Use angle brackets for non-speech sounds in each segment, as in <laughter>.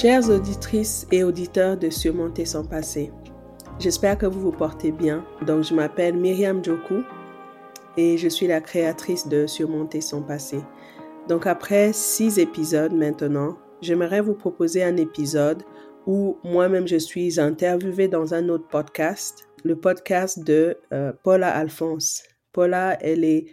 Chères auditrices et auditeurs de Surmonter son passé, j'espère que vous vous portez bien. Donc, je m'appelle Myriam Joku et je suis la créatrice de Surmonter son passé. Donc, après six épisodes maintenant, j'aimerais vous proposer un épisode où moi-même je suis interviewée dans un autre podcast, le podcast de euh, Paula Alphonse. Paula, elle est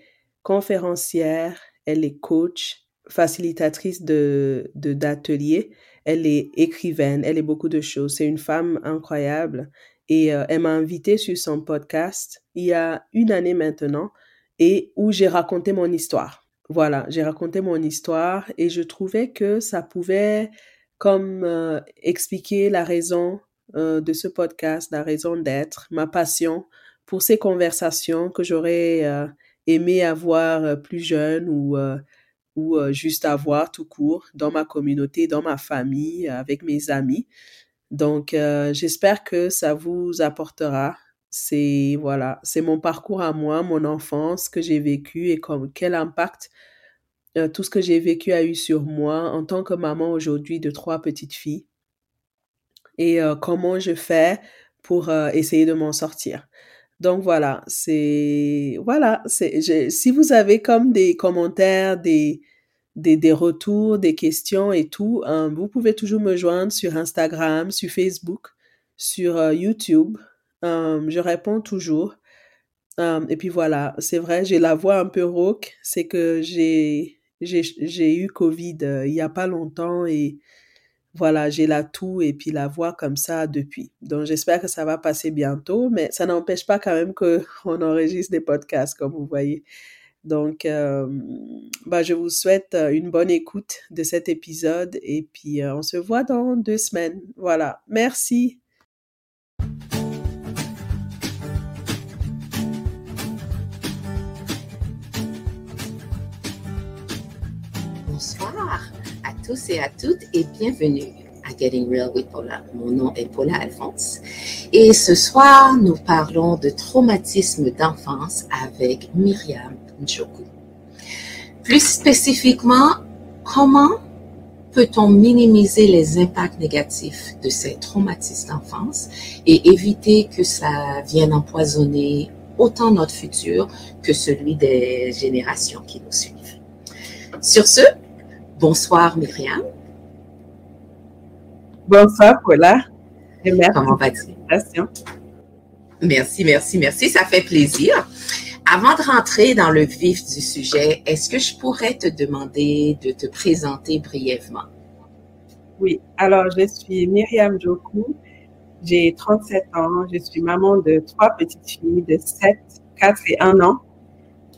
conférencière, elle est coach, facilitatrice de d'ateliers elle est écrivaine, elle est beaucoup de choses. C'est une femme incroyable et euh, elle m'a invitée sur son podcast il y a une année maintenant et où j'ai raconté mon histoire. Voilà, j'ai raconté mon histoire et je trouvais que ça pouvait comme euh, expliquer la raison euh, de ce podcast, la raison d'être, ma passion pour ces conversations que j'aurais aimé avoir plus jeune ou ou juste avoir tout court dans ma communauté, dans ma famille, avec mes amis. Donc, j'espère que ça vous apportera. C'est voilà, c'est mon parcours à moi, mon enfance que j'ai vécu et comme quel impact tout ce que j'ai vécu a eu sur moi en tant que maman aujourd'hui de trois petites filles et comment je fais pour essayer de m'en sortir. Donc voilà, c'est voilà, c'est si vous avez comme des commentaires, des retours, des questions et tout, hein, vous pouvez toujours me joindre sur Instagram, sur Facebook, sur euh, YouTube. Hum, je réponds toujours. Et puis voilà, c'est vrai, j'ai la voix un peu rauque. C'est que j'ai j'ai eu Covid euh, il y a pas longtemps et voilà, j'ai la toux et puis la voix comme ça depuis. Donc, j'espère que ça va passer bientôt, mais ça n'empêche pas quand même qu'on <laughs> enregistre des podcasts, comme vous voyez. Donc, euh, bah, je vous souhaite euh, une bonne écoute de cet épisode et puis euh, on se voit dans deux semaines. Voilà, merci. Tous et à toutes et bienvenue à Getting Real with Paula. Mon nom est Paula Alphonse et ce soir, nous parlons de traumatisme d'enfance avec Myriam Njoku. Plus spécifiquement, comment peut-on minimiser les impacts négatifs de ces traumatismes d'enfance et éviter que ça vienne empoisonner autant notre futur que celui des générations qui nous suivent? Sur ce, bonsoir Myriam. Bonsoir Paula. merci. Comment vas-tu? Merci, merci, merci. Ça fait plaisir. Avant de rentrer dans le vif du sujet, est-ce que je pourrais te demander de te présenter brièvement? Oui, alors je suis Myriam Joku, j'ai 37 ans, je suis maman de trois petites filles de 7, 4 et 1 an.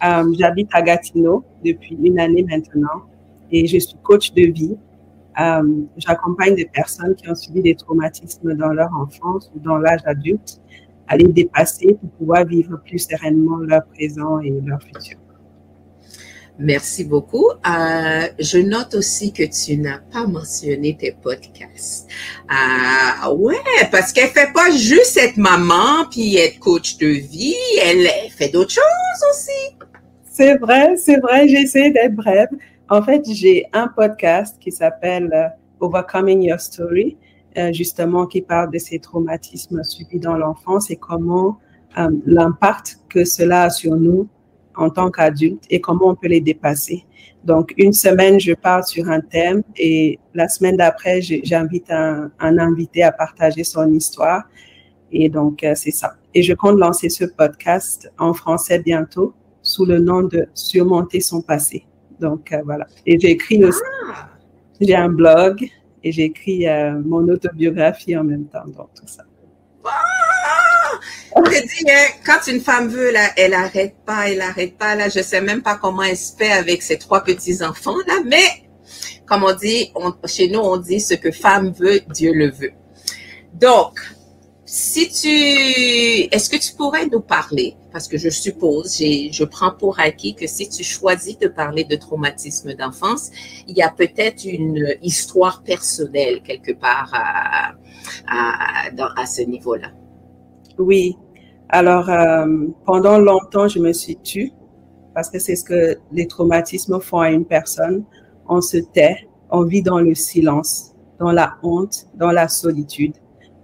Euh, j'habite à Gatineau depuis une année maintenant et je suis coach de vie. Euh, j'accompagne des personnes qui ont subi des traumatismes dans leur enfance ou dans l'âge adulte à les dépasser pour pouvoir vivre plus sereinement leur présent et leur futur. Merci beaucoup. Euh, je note aussi que tu n'as pas mentionné tes podcasts. Euh, ouais, parce qu'elle fait pas juste être maman puis être coach de vie, elle fait d'autres choses aussi. C'est vrai, c'est vrai. J'ai essayé d'être brève. En fait, j'ai un podcast qui s'appelle euh, Overcoming Your Story euh, justement qui parle de ces traumatismes subis dans l'enfance et comment euh, l'impact que cela a sur nous en tant qu'adultes et comment on peut les dépasser. Donc, une semaine, je parle sur un thème et la semaine d'après, j'invite un, invité à partager son histoire. Et donc, euh, c'est ça. Et je compte lancer ce podcast en français bientôt sous le nom de Surmonter son passé. Donc, voilà. Et j'ai écrit aussi, ah! j'ai un blog et j'ai écrit euh, mon autobiographie en même temps, donc tout ça. Ah! dit, hein, quand une femme veut, là, elle arrête pas, elle arrête pas. Là, je sais même pas comment elle se fait avec ses trois petits enfants là, mais comme on dit, chez nous, on dit ce que femme veut, Dieu le veut. Donc, si tu, est-ce que tu pourrais nous parler, parce que je suppose, je prends pour acquis que si tu choisis de parler de traumatisme d'enfance, il y a peut-être une histoire personnelle quelque part à, à, ce niveau-là. Oui. Alors, euh, pendant longtemps, je me suis tue parce que c'est ce que les traumatismes font à une personne. On se tait, on vit dans le silence. dans la honte, dans la solitude.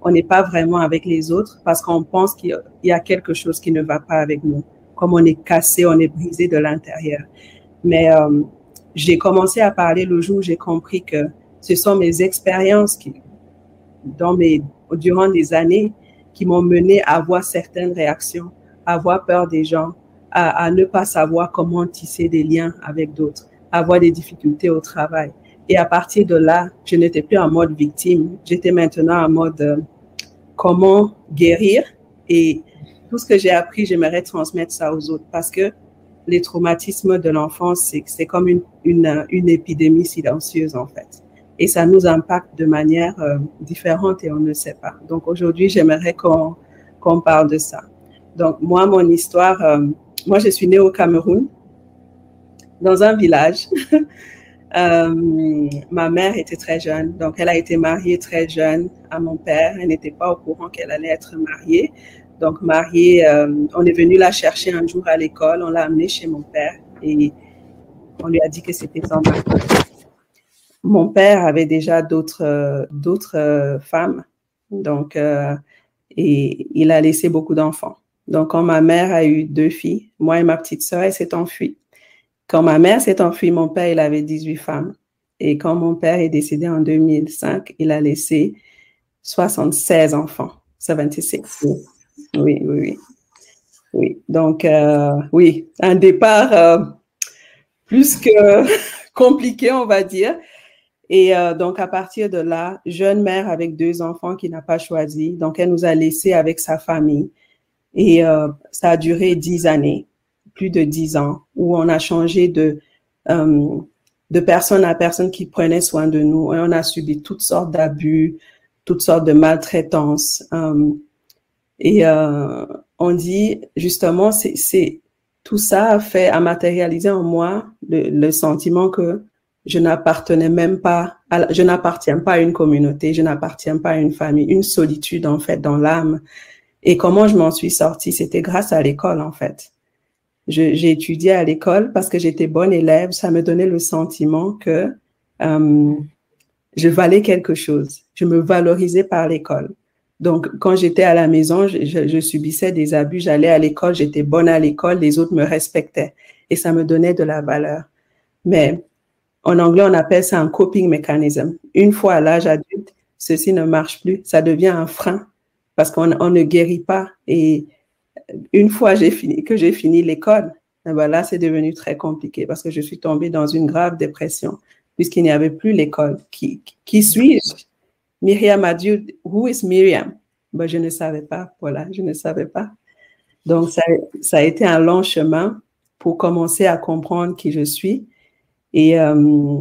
On n'est pas vraiment avec les autres parce qu'on pense qu'il y a quelque chose qui ne va pas avec nous. Comme on est cassé, on est brisé de l'intérieur. Mais euh, j'ai commencé à parler le jour où j'ai compris que ce sont mes expériences qui, dans mes, durant des années qui m'ont mené à avoir certaines réactions, à avoir peur des gens, à, à ne pas savoir comment tisser des liens avec d'autres, à avoir des difficultés au travail. Et à partir de là, je n'étais plus en mode victime. J'étais maintenant en mode euh, comment guérir. Et tout ce que j'ai appris, j'aimerais transmettre ça aux autres parce que les traumatismes de l'enfance, c'est comme une, une, une, épidémie silencieuse en fait. Et ça nous impacte de manière euh, différente et on ne sait pas. Donc aujourd'hui, j'aimerais qu'on qu'on parle de ça. Donc moi, mon histoire, euh, moi je suis née au Cameroun, dans un village. <laughs> Euh, ma mère était très jeune, donc elle a été mariée très jeune à mon père. Elle n'était pas au courant qu'elle allait être mariée. Donc mariée, euh, on est venu la chercher un jour à l'école, on l'a amenée chez mon père et on lui a dit que c'était son mari. Mon père avait déjà d'autres d'autres femmes, donc euh, et il a laissé beaucoup d'enfants. Donc quand ma mère a eu deux filles, moi et ma petite sœur, elle s'est enfuie. Quand ma mère s'est enfuie, mon père, il avait 18 femmes. Et quand mon père est décédé en 2005, il a laissé 76 enfants. 76. Oui, oui, oui. Donc, euh, oui, un départ euh, plus que <laughs> compliqué, on va dire. Et euh, donc, à partir de là, jeune mère avec deux enfants qui n'a pas choisi. Donc, elle nous a laissés avec sa famille. Et ça a duré dix années plus de dix ans, où on a changé de, euh, de personne à personne qui prenait soin de nous et on a subi toutes sortes d'abus, toutes sortes de maltraitances. Euh, et euh, on dit justement, c'est tout ça a fait, a matérialisé en moi le, le sentiment que je n'appartenais même pas, à, je n'appartiens pas à une communauté, je n'appartiens pas à une famille, une solitude en fait dans l'âme. Et comment je m'en suis sortie, c'était grâce à l'école en fait j'ai étudié à l'école parce que j'étais bonne élève. Ça me donnait le sentiment que euh, je valais quelque chose. Je me valorisais par l'école. Donc, quand j'étais à la maison, je, je, subissais des abus. J'allais à l'école, j'étais bonne à l'école, les autres me respectaient et ça me donnait de la valeur. Mais en anglais, on appelle ça un coping mechanism. Une fois à l'âge adulte, ceci ne marche plus. Ça devient un frein parce qu'on on ne guérit pas et une fois que j'ai fini l'école, eh ben là, c'est devenu très compliqué parce que je suis tombée dans une grave dépression puisqu'il n'y avait plus l'école. Qui, qui suis-je? Myriam a dit, who is Myriam? Ben, je ne savais pas. Voilà, je ne savais pas. Donc, ça, ça a été un long chemin pour commencer à comprendre qui je suis. Et euh,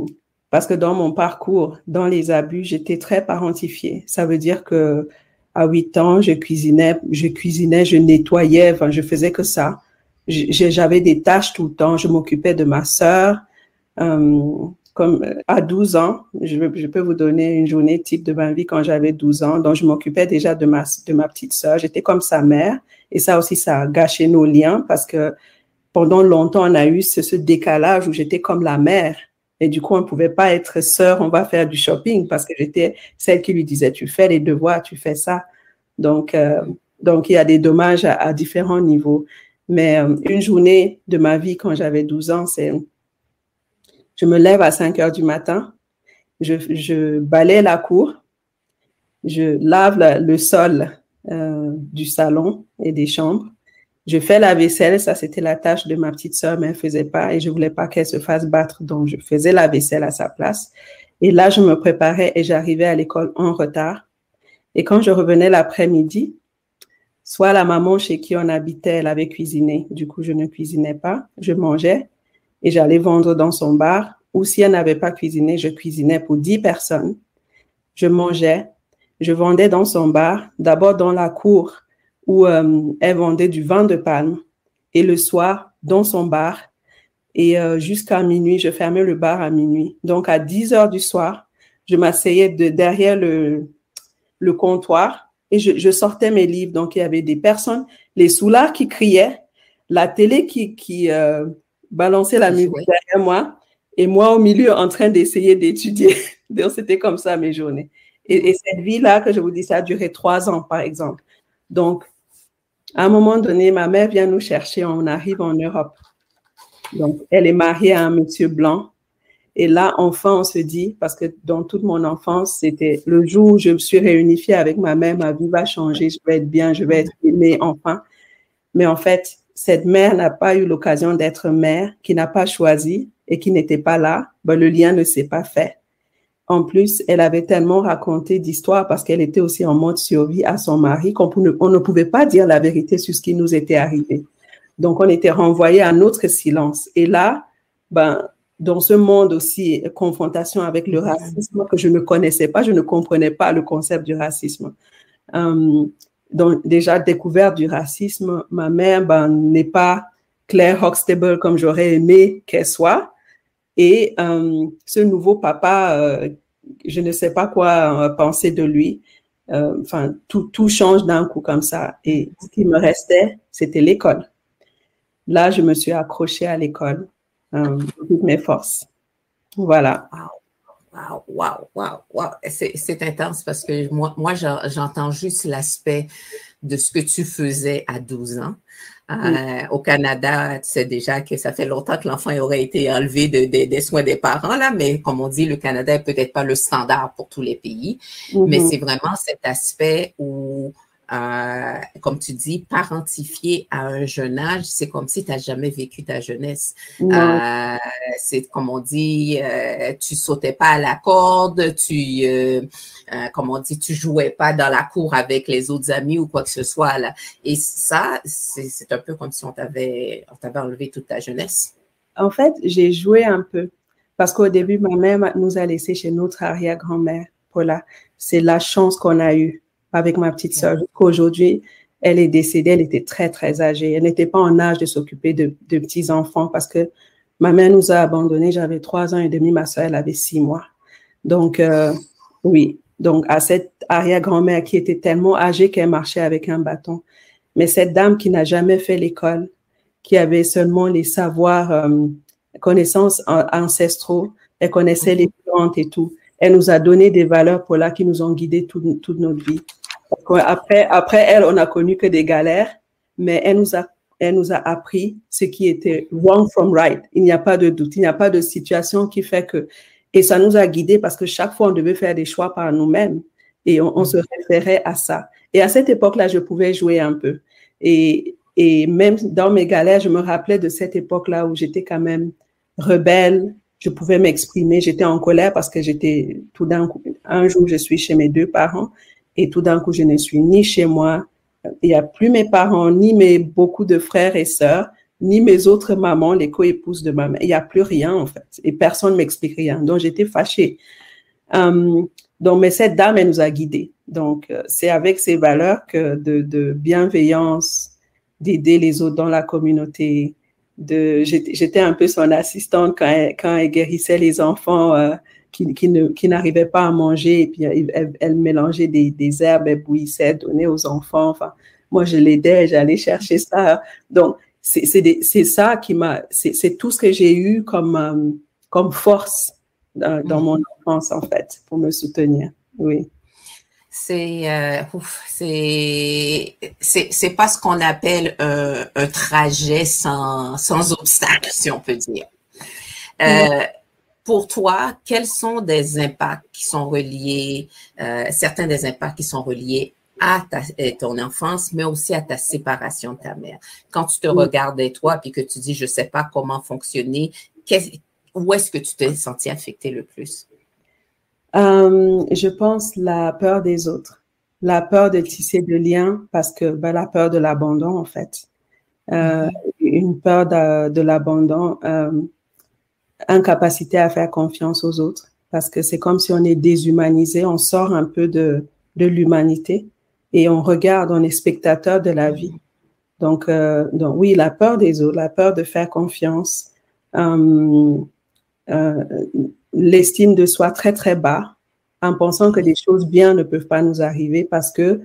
parce que dans mon parcours, dans les abus, j'étais très parentifiée. Ça veut dire que à 8 ans, je cuisinais, je cuisinais, je nettoyais, enfin, je faisais que ça. J'avais des tâches tout le temps. Je m'occupais de ma sœur. Euh, comme à 12 ans, je, peux vous donner une journée type de ma vie quand j'avais 12 ans. Donc, je m'occupais déjà de ma, de ma petite sœur. J'étais comme sa mère. Et ça aussi, ça a gâché nos liens parce que pendant longtemps, on a eu ce, ce décalage où j'étais comme la mère. Et du coup, on ne pouvait pas être sœur, on va faire du shopping parce que j'étais celle qui lui disait, tu fais les devoirs, tu fais ça. Donc, euh, donc il y a des dommages à, différents niveaux. Mais euh, une journée de ma vie quand j'avais 12 ans, c'est je me lève à 5 heures du matin, je, je balaye la cour, je lave le sol euh, du salon et des chambres, je fais la vaisselle, ça c'était la tâche de ma petite sœur, mais elle faisait pas et je voulais pas qu'elle se fasse battre, donc je faisais la vaisselle à sa place. Et là, je me préparais et j'arrivais à l'école en retard. Et quand je revenais l'après-midi, soit la maman chez qui on habitait, elle avait cuisiné. Du coup, je ne cuisinais pas, je mangeais et j'allais vendre dans son bar. Ou si elle n'avait pas cuisiné, je cuisinais pour dix personnes. Je mangeais, je vendais dans son bar, d'abord dans la cour où euh, elle vendait du vin de palme. Et le soir, dans son bar, et euh, jusqu'à minuit, je fermais le bar à minuit. Donc, à 10 heures du soir, je m'asseyais de, derrière le, le comptoir et je, je, sortais mes livres. Donc, il y avait des personnes, les soulards qui criaient, la télé qui, qui euh, balançait la musique derrière moi et moi au milieu en train d'essayer d'étudier <laughs> Donc, c'était comme ça mes journées. Et, et cette vie-là, que je vous dis, ça a duré trois ans, par exemple. Donc, à un moment donné, ma mère vient nous chercher, on arrive en Europe. Donc, elle est mariée à un monsieur blanc. Et là, enfin, on se dit, parce que dans toute mon enfance, c'était le jour où je me suis réunifiée avec ma mère, ma vie va changer, je vais être bien, je vais être aimée, enfin. Mais en fait, cette mère n'a pas eu l'occasion d'être mère, qui n'a pas choisi et qui n'était pas là. Ben, le lien ne s'est pas fait. En plus, elle avait tellement raconté d'histoires parce qu'elle était aussi en mode survie à son mari qu'on ne, pouvait pas dire la vérité sur ce qui nous était arrivé. Donc, on était renvoyé à notre silence. Et là, ben, dans ce monde aussi, confrontation avec le racisme que je ne connaissais pas, je ne comprenais pas le concept du racisme. Euh, donc, déjà, découverte du racisme, ma mère ben, n'est pas Claire Huxtable comme j'aurais aimé qu'elle soit. Et euh, ce nouveau papa euh, je ne sais pas quoi penser de lui. Enfin, tout, tout change d'un coup comme ça. Et ce qui me restait, c'était l'école. Là, je me suis accrochée à l'école, euh, toutes mes forces. Voilà. Wow, wow, wow, wow. C'est intense parce que moi, moi j'entends juste l'aspect de ce que tu faisais à 12 ans. Euh, au Canada, tu sais déjà que ça fait longtemps que l'enfant aurait été enlevé des soins des parents, là, mais comme on dit, le Canada n'est peut-être pas le standard pour tous les pays, mais mm-hmm. c'est vraiment cet aspect où euh, comme tu dis, parentifié à un jeune âge, c'est comme si tu n'as jamais vécu ta jeunesse. Euh, c'est comme on dit, euh, tu sautais pas à la corde, tu, comme on dit, tu jouais pas dans la cour avec les autres amis ou quoi que ce soit. Là. Et ça, c'est un peu comme si on t'avait enlevé toute ta jeunesse. En fait, j'ai joué un peu parce qu'au début, ma mère nous a laissés chez notre arrière-grand-mère. Voilà, c'est la chance qu'on a eue avec ma petite sœur. Aujourd'hui, elle est décédée, elle était très, très âgée. Elle n'était pas en âge de s'occuper de, petits-enfants parce que ma mère nous a abandonnés. J'avais trois ans et demi, ma sœur, elle avait six mois. Donc, euh, oui. Donc, à cette arrière-grand-mère qui était tellement âgée qu'elle marchait avec un bâton. Mais cette dame qui n'a jamais fait l'école, qui avait seulement les savoirs, euh, connaissances ancestraux, elle connaissait les plantes et tout. Elle nous a donné des valeurs pour là qui nous ont guidés toute notre vie. Après, après elle, on a connu que des galères, mais elle nous a, elle nous a appris ce qui était wrong from right. Il n'y a pas de doute. Il n'y a pas de situation qui fait que, et ça nous a guidés parce que chaque fois, on devait faire des choix par nous-mêmes et on, se référait à ça. Et à cette époque-là, je pouvais jouer un peu. Et, et même dans mes galères, je me rappelais de cette époque-là où j'étais quand même rebelle, je pouvais m'exprimer. J'étais en colère parce que j'étais tout d'un coup, un jour, je suis chez mes deux parents et tout d'un coup, je ne suis ni chez moi. Il n'y a plus mes parents, ni mes beaucoup de frères et sœurs, ni mes autres mamans, les co-épouses de ma mère. Il n'y a plus rien, en fait. Et personne ne m'explique rien. Donc, j'étais fâchée. Um, donc, mais cette dame, elle nous a guidés. Donc, euh, c'est avec ces valeurs que de, de bienveillance, d'aider les autres dans la communauté, de, j'étais un peu son assistante quand elle, quand elle guérissait les enfants euh, qui, qui, ne, qui n'arrivaient pas à manger et puis elle, mélangeait des, des, herbes, elle bouillissait, donnait aux enfants. Enfin, moi, je l'aidais, j'allais chercher ça. Donc, c'est, c'est, ça qui m'a, c'est, tout ce que j'ai eu comme, euh, comme force dans, dans mon enfance, en fait, pour me soutenir. Oui c'est euh, c'est c'est pas ce qu'on appelle un, un trajet sans sans obstacle si on peut dire. Euh, pour toi, quels sont des impacts qui sont reliés, euh, certains des impacts qui sont reliés à ta, ton enfance, mais aussi à ta séparation de ta mère? Quand tu te regardais toi, puis que tu dis, je sais pas comment fonctionner, où est-ce que tu t'es senti affecté le plus? Euh, je pense la peur des autres, la peur de tisser de liens parce que ben, la peur de l'abandon en fait, euh, une peur de, de l'abandon, euh, incapacité à faire confiance aux autres parce que c'est comme si on est déshumanisé, on sort un peu de, de l'humanité et on regarde, on est spectateur de la vie. Donc, euh, donc oui, la peur des autres, la peur de faire confiance. Euh, euh, l'estime de soi très, très bas en pensant que des choses bien ne peuvent pas nous arriver parce que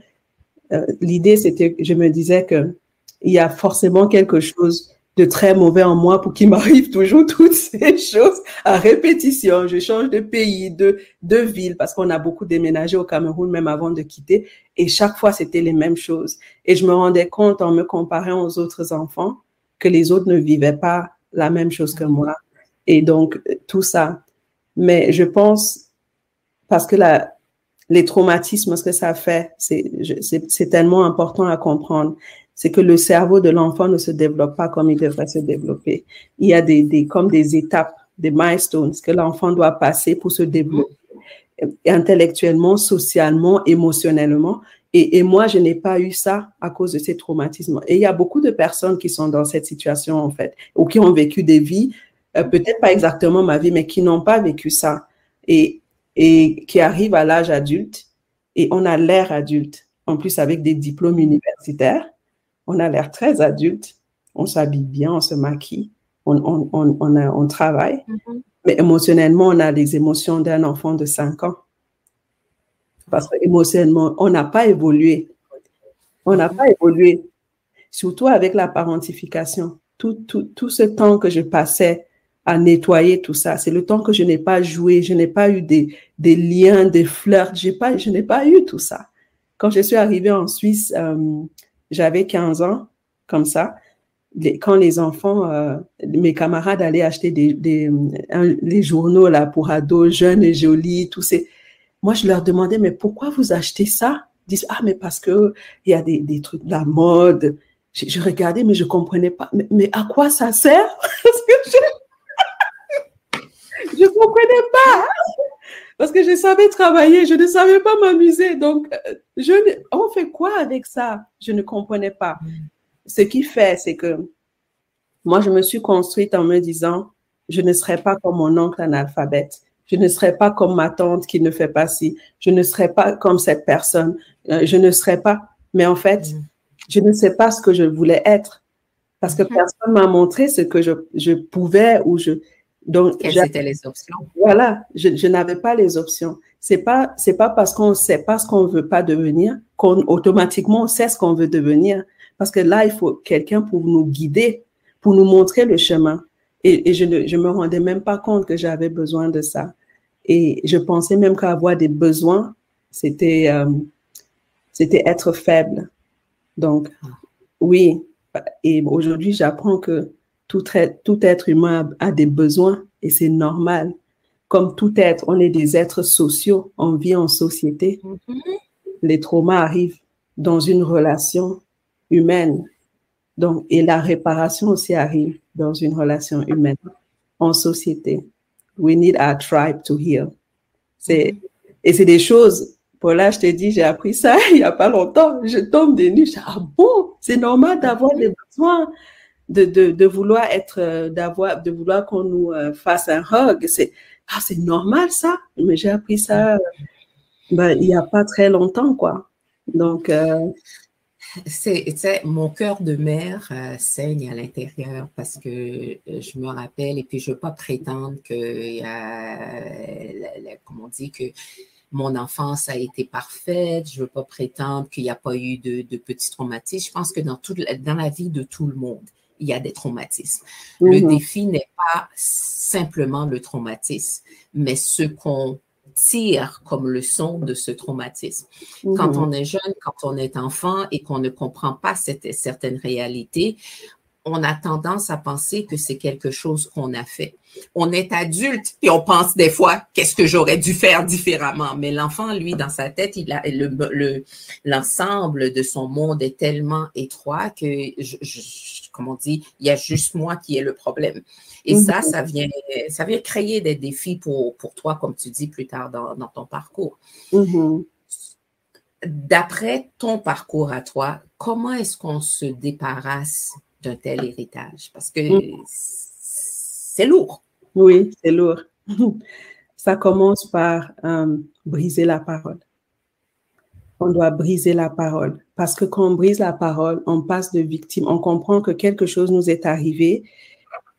euh, l'idée, c'était, je me disais que il y a forcément quelque chose de très mauvais en moi pour qu'il <laughs> m'arrive toujours toutes ces choses à répétition. Je change de pays, de, de ville, parce qu'on a beaucoup déménagé au Cameroun même avant de quitter. Et chaque fois, c'était les mêmes choses. Et je me rendais compte en me comparant aux autres enfants que les autres ne vivaient pas la même chose que moi. Et donc, tout ça. Mais je pense, parce que la, les traumatismes, ce que ça fait, c'est tellement important à comprendre c'est que le cerveau de l'enfant ne se développe pas comme il devrait se développer. Il y a des, des comme des étapes, des milestones que l'enfant doit passer pour se développer intellectuellement, socialement, émotionnellement. Et, et moi, je n'ai pas eu ça à cause de ces traumatismes. Et il y a beaucoup de personnes qui sont dans cette situation, en fait, ou qui ont vécu des vies, euh, peut-être pas exactement ma vie, mais qui n'ont pas vécu ça et, et qui arrivent à l'âge adulte et on a l'air adulte, en plus avec des diplômes universitaires on a l'air très adulte, on s'habille bien, on se maquille, on, on, travaille, mm-hmm. mais émotionnellement, on a les émotions d'un enfant de 5 ans. Parce qu'émotionnellement, on n'a pas évolué. On n'a pas évolué, surtout avec la parentification. Tout, tout, ce temps que je passais à nettoyer tout ça, c'est le temps que je n'ai pas joué, je n'ai pas eu des, des liens, des flirts, pas, je n'ai pas eu tout ça. Quand je suis arrivée en Suisse, euh, j'avais 15 ans, comme ça. quand les enfants, euh, mes camarades allaient acheter des, les journaux là pour ados jeunes et jolis, tous ces, moi je leur demandais mais pourquoi vous achetez ça? Ils disent ah mais parce que il y a des, trucs de la mode. Je, regardais mais je comprenais pas. Mais, à quoi ça sert? <laughs> Parce que je, <laughs> je comprenais pas parce que je savais travailler, je ne savais pas m'amuser. Donc, euh, je, on fait quoi avec ça? Je ne comprenais pas. Mm. Ce qui fait, c'est que moi, je me suis construite en me disant, je ne serai pas comme mon oncle analphabète. Je ne serai pas comme ma tante qui ne fait pas ci. Je ne serai pas comme cette personne. Euh, je ne serai pas. Mais en fait, mm. je ne sais pas ce que je voulais être parce que mm-hmm. personne m'a montré ce que je, je pouvais ou je, donc, quelles étaient les options Voilà, je, je n'avais pas les options. C'est pas c'est pas parce qu'on sait pas ce qu'on veut pas devenir qu'on automatiquement sait ce qu'on veut devenir. Parce que là, il faut quelqu'un pour nous guider, pour nous montrer le chemin. Et, et je ne je me rendais même pas compte que j'avais besoin de ça. Et je pensais même qu'avoir des besoins, c'était euh, c'était être faible. Donc, oui. Et aujourd'hui, j'apprends que tout, tout être humain a, des besoins et c'est normal. Comme tout être, on est des êtres sociaux, on vit en société. Mm-hmm. Les traumas arrivent dans une relation humaine. Donc, et la réparation aussi arrive dans une relation humaine, en société. We need our tribe to heal. C'est, mm-hmm. et c'est des choses, Paula, je t'ai dit, j'ai appris ça <laughs> il n'y a pas longtemps. Je tombe des nuits, je dis, ah bon, c'est normal d'avoir des besoins de, de, de vouloir être, euh, d'avoir, de vouloir qu'on nous euh, fasse un hug. C'est, ah, c'est normal ça. Mais j'ai appris ça euh, ben, il n'y a pas très longtemps, quoi. Donc, c'est, mon cœur de mère saigne à l'intérieur parce que je me rappelle, et puis je ne veux pas prétendre que, comme on dit, que mon enfance a été parfaite, je ne veux pas prétendre qu'il n'y a pas eu de, de petits traumatismes. Je pense que dans, tout, dans la vie de tout le monde, il y a des traumatismes. Le mhm. défi n'est pas simplement le traumatisme, mais ce qu'on tire comme leçon de ce traumatisme. Quand mhm. on est jeune, quand on est enfant et qu'on ne comprend pas cette, certaines réalités, on a tendance à penser que c'est quelque chose qu'on a fait. On est adulte et on pense des fois qu'est-ce que j'aurais dû faire différemment? Mais l'enfant, lui, dans sa tête, il a le l'ensemble de son monde est tellement étroit que je, comme on dit, il y a juste moi qui ai le problème. Et ça, ça vient, ça vient créer des défis pour, pour toi, comme tu dis plus tard dans, dans ton parcours. Mhm. D'après ton parcours à toi, comment est-ce qu'on se débarrasse d'un tel héritage? Parce que mm. c'est lourd. Oui, c'est lourd. <laughs> Ça commence par euh, briser la parole. On doit briser la parole. Parce que quand on brise la parole, on passe de victime. On comprend que quelque chose nous est arrivé,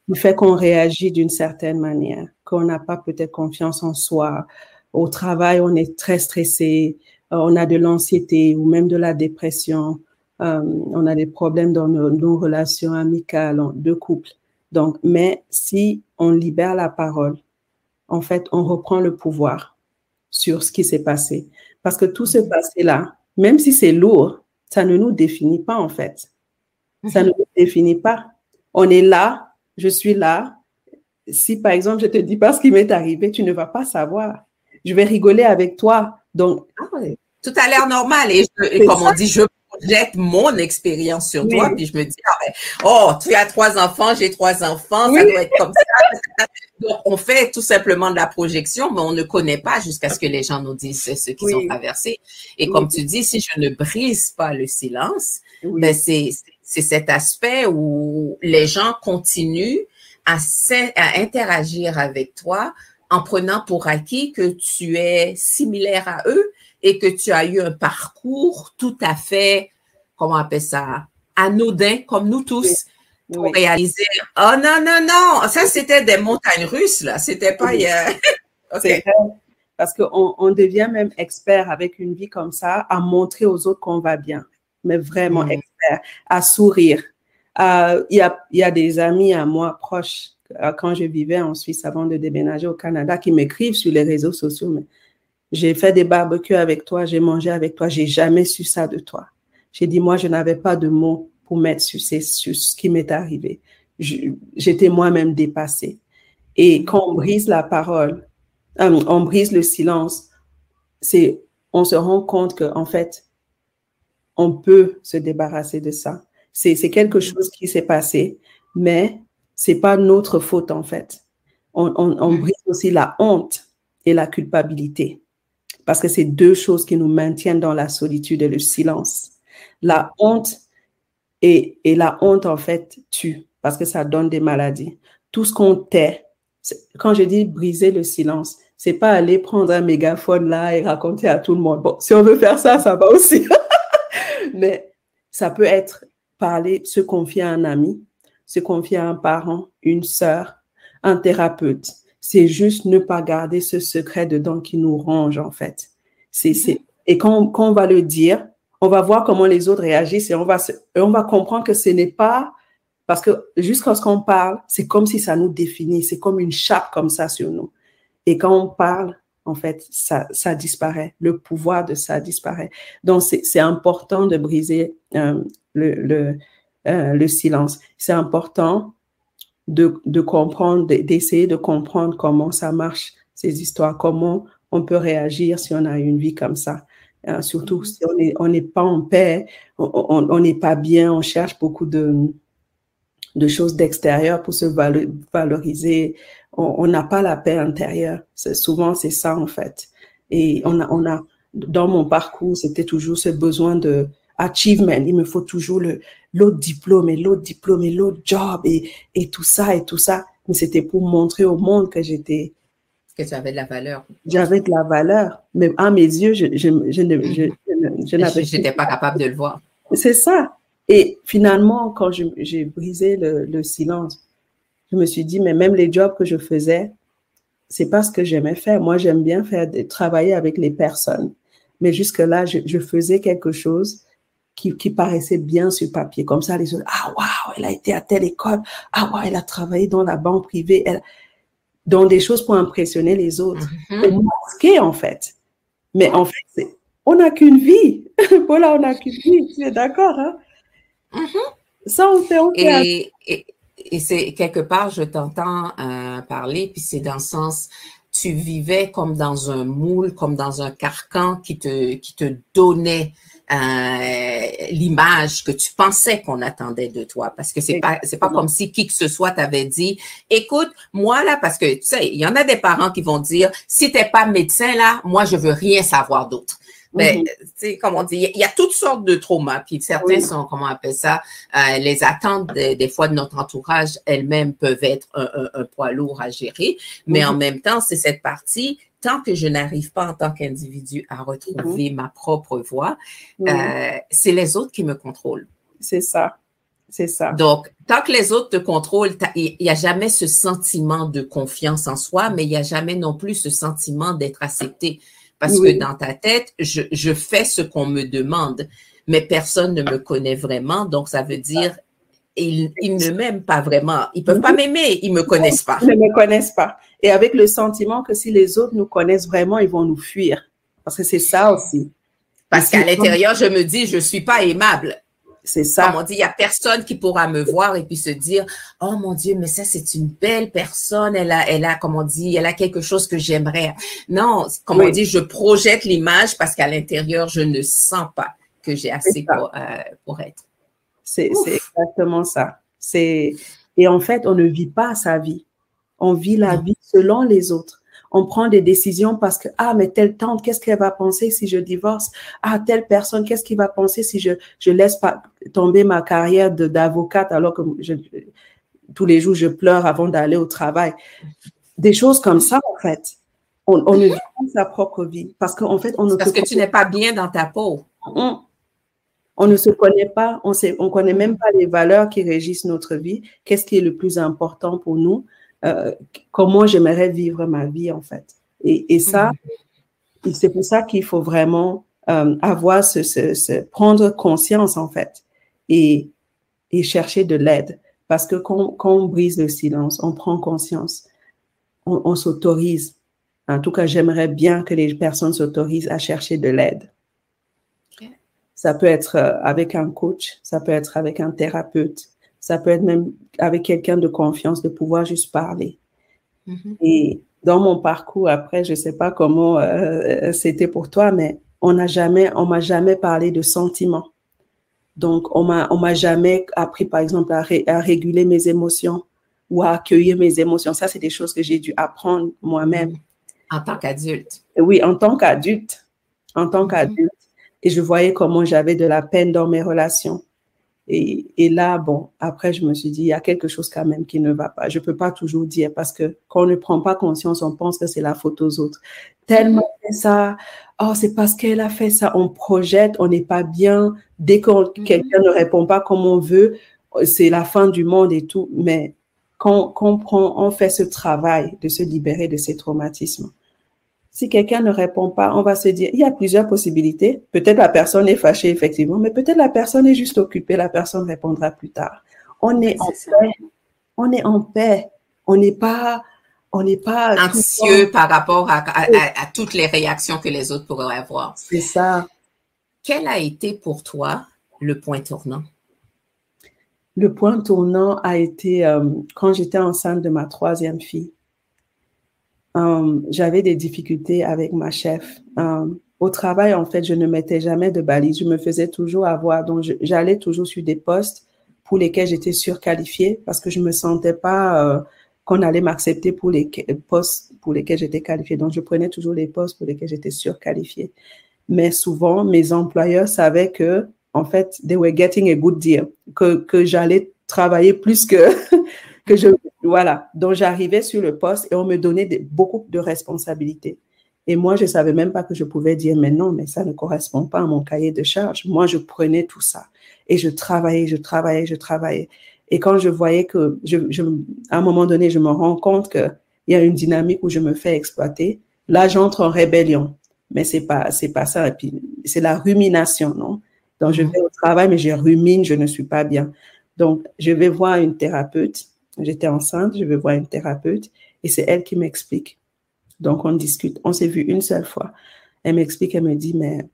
qui fait qu'on réagit d'une certaine manière, qu'on n'a pas peut-être confiance en soi. Au travail, on est très stressé, euh, on a de l'anxiété ou même de la dépression euh, on a des problèmes dans nos, relations amicales de couple. Donc, mais si on libère la parole, en fait, on reprend le pouvoir sur ce qui s'est passé. Parce que tout ce passé-là, même si c'est lourd, ça ne nous définit pas, en fait. Ça ne nous définit pas. On est là, je suis là. Si, par exemple, je te dis pas ce qui m'est arrivé, tu ne vas pas savoir. Je vais rigoler avec toi. Donc, ah tout a l'air normal. Et, comme on dit, je projette mon expérience sur toi, puis je me dis, ah ben, oh, tu as trois enfants, j'ai trois enfants, ça doit être comme ça. Donc, on fait tout simplement de la projection, mais on ne connaît pas jusqu'à ce que les gens nous disent ce qu'ils ont traversé. Et comme tu dis, si je ne brise pas le silence, ben c'est cet aspect où les gens continuent à, à interagir avec toi en prenant pour acquis que tu es similaire à eux et que tu as eu un parcours tout à fait, comment on appelle ça, anodin, comme nous tous, pour réaliser, oh non, non, non, ça c'était des montagnes russes, là, c'était pas hier. <laughs> Parce qu'on on devient même expert avec une vie comme ça, à montrer aux autres qu'on va bien, mais vraiment mm. expert, à sourire. Euh, il y, a, y a des amis à moi proches, euh, quand je vivais en Suisse avant de déménager au Canada, qui m'écrivent sur les réseaux sociaux, mais j'ai fait des barbecues avec toi, j'ai mangé avec toi, j'ai jamais su ça de toi. J'ai dit, moi, je n'avais pas de mots pour mettre sur, ce qui m'est arrivé. J'étais moi-même dépassée. Et quand on brise la parole, euh, on brise le silence, c'est, on se rend compte que, en fait, on peut se débarrasser de ça. C'est, quelque chose qui s'est passé, mais c'est pas notre faute, en fait. On, on brise aussi la honte et la culpabilité parce que c'est deux choses qui nous maintiennent dans la solitude et le silence. La honte et, la honte, en fait, tue parce que ça donne des maladies. Tout ce qu'on tait, quand je dis briser le silence, c'est pas aller prendre un mégaphone là et raconter à tout le monde. Bon, si on veut faire ça, ça va aussi. <laughs> Mais ça peut être parler, se confier à un ami, se confier à un parent, une sœur, un thérapeute c'est juste ne pas garder ce secret dedans qui nous range, en fait. C'est, c'est, et quand, on va le dire, on va voir comment les autres réagissent et on va, on va comprendre que ce n'est pas parce que juste qu'on parle, c'est comme si ça nous définit, c'est comme une chape comme ça sur nous. Et quand on parle, en fait, ça, ça disparaît, le pouvoir de ça disparaît. Donc, c'est important de briser euh, le, euh, le silence. C'est important de, comprendre, d'essayer de comprendre comment ça marche, ces histoires, comment on peut réagir si on a une vie comme ça. Euh, surtout si on n'est pas en paix, on n'est pas bien, on cherche beaucoup de, de choses d'extérieur pour se valoriser. On n'a pas la paix intérieure. Souvent, c'est ça, en fait. Et on a, on a, dans mon parcours, c'était toujours ce besoin de, achievement. Il me faut toujours le, l'autre diplôme et l'autre diplôme et l'autre job et, et tout ça et tout ça. Mais c'était pour montrer au monde que j'étais. Que tu avais de la valeur. J'avais de la valeur. Mais à mes yeux, je, je, je, je, je n'avais. J'étais pas capable de le voir. C'est ça. Et finalement, quand j'ai brisé le, le, silence, je me suis dit, mais même les jobs que je faisais, c'est pas ce que j'aimais faire. Moi, j'aime bien faire travailler avec les personnes. Mais jusque-là, je, je, faisais quelque chose qui, paraissait bien sur papier. Comme ça, les autres, ah waouh, elle a été à telle école, ah waouh, elle a travaillé dans la banque privée, elle... dans des choses pour impressionner les autres, mm pour masquer en fait. Mais en fait, on n'a qu'une vie. <laughs> voilà, on n'a qu'une vie. Tu es d'accord, hein? Mm-hmm. Ça, on fait, on fait. Et, et, c'est quelque part, je t'entends euh, parler, puis c'est dans le sens, tu vivais comme dans un moule, comme dans un carcan qui te, qui te donnait euh, l'image que tu pensais qu'on attendait de toi. Parce que c'est pas, c'est pas comme si qui que ce soit t'avait dit, écoute, moi là, parce que tu sais, il y en a des parents qui vont dire, si t'es pas médecin là, moi je veux rien savoir d'autre. Mais, tu sais, comme on dit, il y a toutes sortes de traumas, puis certains sont, comment on appelle ça, euh, les attentes des fois de notre entourage elles-mêmes peuvent être un, un, poids lourd à gérer, mais en mm-hmm. même temps, c'est cette partie tant que je n'arrive pas en tant qu'individu à retrouver mhm. ma propre voix, euh, c'est les autres qui me contrôlent. C'est ça. C'est ça. Donc, tant que les autres te contrôlent, il n'y a jamais ce sentiment de confiance en soi, mais il n'y a jamais non plus ce sentiment d'être accepté. Parce que dans ta tête, je, je fais ce qu'on me demande. mais personne ne me connaît vraiment. Donc, ça veut dire, ils, ils ne m'aiment pas vraiment. Ils peuvent pas m'aimer, ils me connaissent pas. Ils ne me connaissent pas. Et avec le sentiment que si les autres nous connaissent vraiment, ils vont nous fuir. Parce que c'est ça aussi. Parce qu'à l'intérieur, je me dis, je suis pas aimable. C'est ça. Comme on dit, il n'y a personne qui pourra me voir et puis se dire, oh mon Dieu, mais ça, c'est une belle personne. Elle a, elle a, comme on dit, elle a quelque chose que j'aimerais. Non, comme on dit, je projette l'image parce qu'à l'intérieur, je ne sens pas que j'ai assez pour, euh, pour, être. C'est exactement ça. C'est, et en fait, on ne vit pas sa vie. On vit la vie selon les autres on prend des décisions parce que, ah, mais telle tante, qu'est-ce qu'elle va penser si je divorce? Ah, telle personne, qu'est-ce qu'il va penser si je, je laisse pas tomber ma carrière d'avocate alors que je, tous les jours, je pleure avant d'aller au travail? Des choses comme ça, en fait. On, on ne vit pas sa propre vie parce qu'en fait, on ne Parce que tu n'es pas bien dans ta peau. On, on ne se connaît pas, on ne on connaît même pas les valeurs qui régissent notre vie. Qu'est-ce qui est le plus important pour nous? Euh, comment j'aimerais vivre ma vie en fait. Et, ça, mhm. c'est pour ça qu'il faut vraiment euh, avoir ce, prendre conscience en fait et, et chercher de l'aide. Parce que quand, on brise le silence, on prend conscience, on, s'autorise. En tout cas, j'aimerais bien que les personnes s'autorisent à chercher de l'aide. Ça peut être euh, avec un coach, ça peut être avec un thérapeute, ça peut être même avec quelqu'un de confiance, de pouvoir juste parler. Mm-hmm. Et dans mon parcours, après, je ne sais pas comment euh, c'était pour toi, mais on n'a jamais, on m'a jamais parlé de sentiments. Donc, on m'a, on m'a jamais appris, par exemple, à, à, réguler mes émotions ou à accueillir mes émotions. Ça, c'est des choses que j'ai dû apprendre moi-même. En tant qu'adulte. Oui, en tant qu'adulte. En tant mm-hmm. qu'adulte. Et je voyais comment j'avais de la peine dans mes relations. Et, là, bon, après, je me suis dit, il y a quelque chose quand même qui ne va pas. Je peux pas toujours dire parce que quand on ne prend pas conscience, on pense que c'est la faute aux autres. Tellement ça, oh, c'est parce qu'elle a fait ça. On projette, on n'est pas bien. Dès que mhm. quelqu'un ne répond pas comme on veut, c'est la fin du monde et tout. Mais quand, quand on, prend, on fait ce travail de se libérer de ces traumatismes, si quelqu'un ne répond pas, on va se dire, il y a plusieurs possibilités. Peut-être la personne est fâchée, effectivement, mais peut-être la personne est juste occupée, la personne répondra plus tard. On est, en paix. On est en paix. On n'est pas, on n'est pas anxieux par rapport à, toutes les réactions que les autres pourraient avoir. C'est ça. Quel a été pour toi le point tournant? Le point tournant a été euh, quand j'étais enceinte de ma troisième fille. Euh, j'avais des difficultés avec ma chef. Euh, au travail, en fait, je ne mettais jamais de balises. Je me faisais toujours avoir. Donc, j'allais toujours sur des postes pour lesquels j'étais surqualifiée parce que je me sentais pas euh, qu'on allait m'accepter pour les postes pour lesquels j'étais qualifiée. Donc, je prenais toujours les postes pour lesquels j'étais surqualifiée. Mais souvent, mes employeurs savaient que, en fait, they were getting a good deal, que, que j'allais travailler plus que, <laughs> que je voilà, donc j'arrivais sur le poste et on me donnait beaucoup de responsabilités. Et moi, je ne savais même pas que je pouvais dire, mais non, mais ça ne correspond pas à mon cahier de charge. Moi, je prenais tout ça et je travaillais, je travaillais, je travaillais. Et quand je voyais que, je, à un moment donné, je me rends compte qu'il y a une dynamique où je me fais exploiter, là, j'entre en rébellion. Mais c'est pas, c'est pas ça. Et puis, c'est la rumination, non? Donc, je vais au travail, mais je rumine, je ne suis pas bien. Donc, je vais voir une thérapeute J'étais enceinte, je vais voir une thérapeute et c'est elle qui m'explique. Donc, on discute. On s'est vu une seule fois. Elle m'explique, elle me dit, mais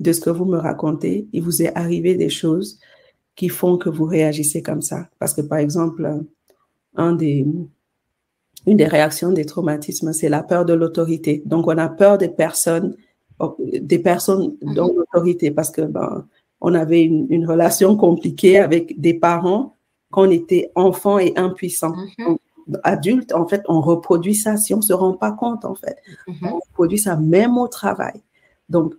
de ce que vous me racontez, il vous est arrivé des choses qui font que vous réagissez comme ça. Parce que, par exemple, un des, une des réactions des traumatismes, c'est la peur de l'autorité. Donc, on a peur des personnes, des personnes dans l'autorité parce que, ben, on avait une, une relation compliquée avec des parents quand on était enfant et impuissant. Mhm. Adulte, en fait, on reproduit ça si on ne se rend pas compte, en fait. Mhm. On reproduit ça même au travail. Donc,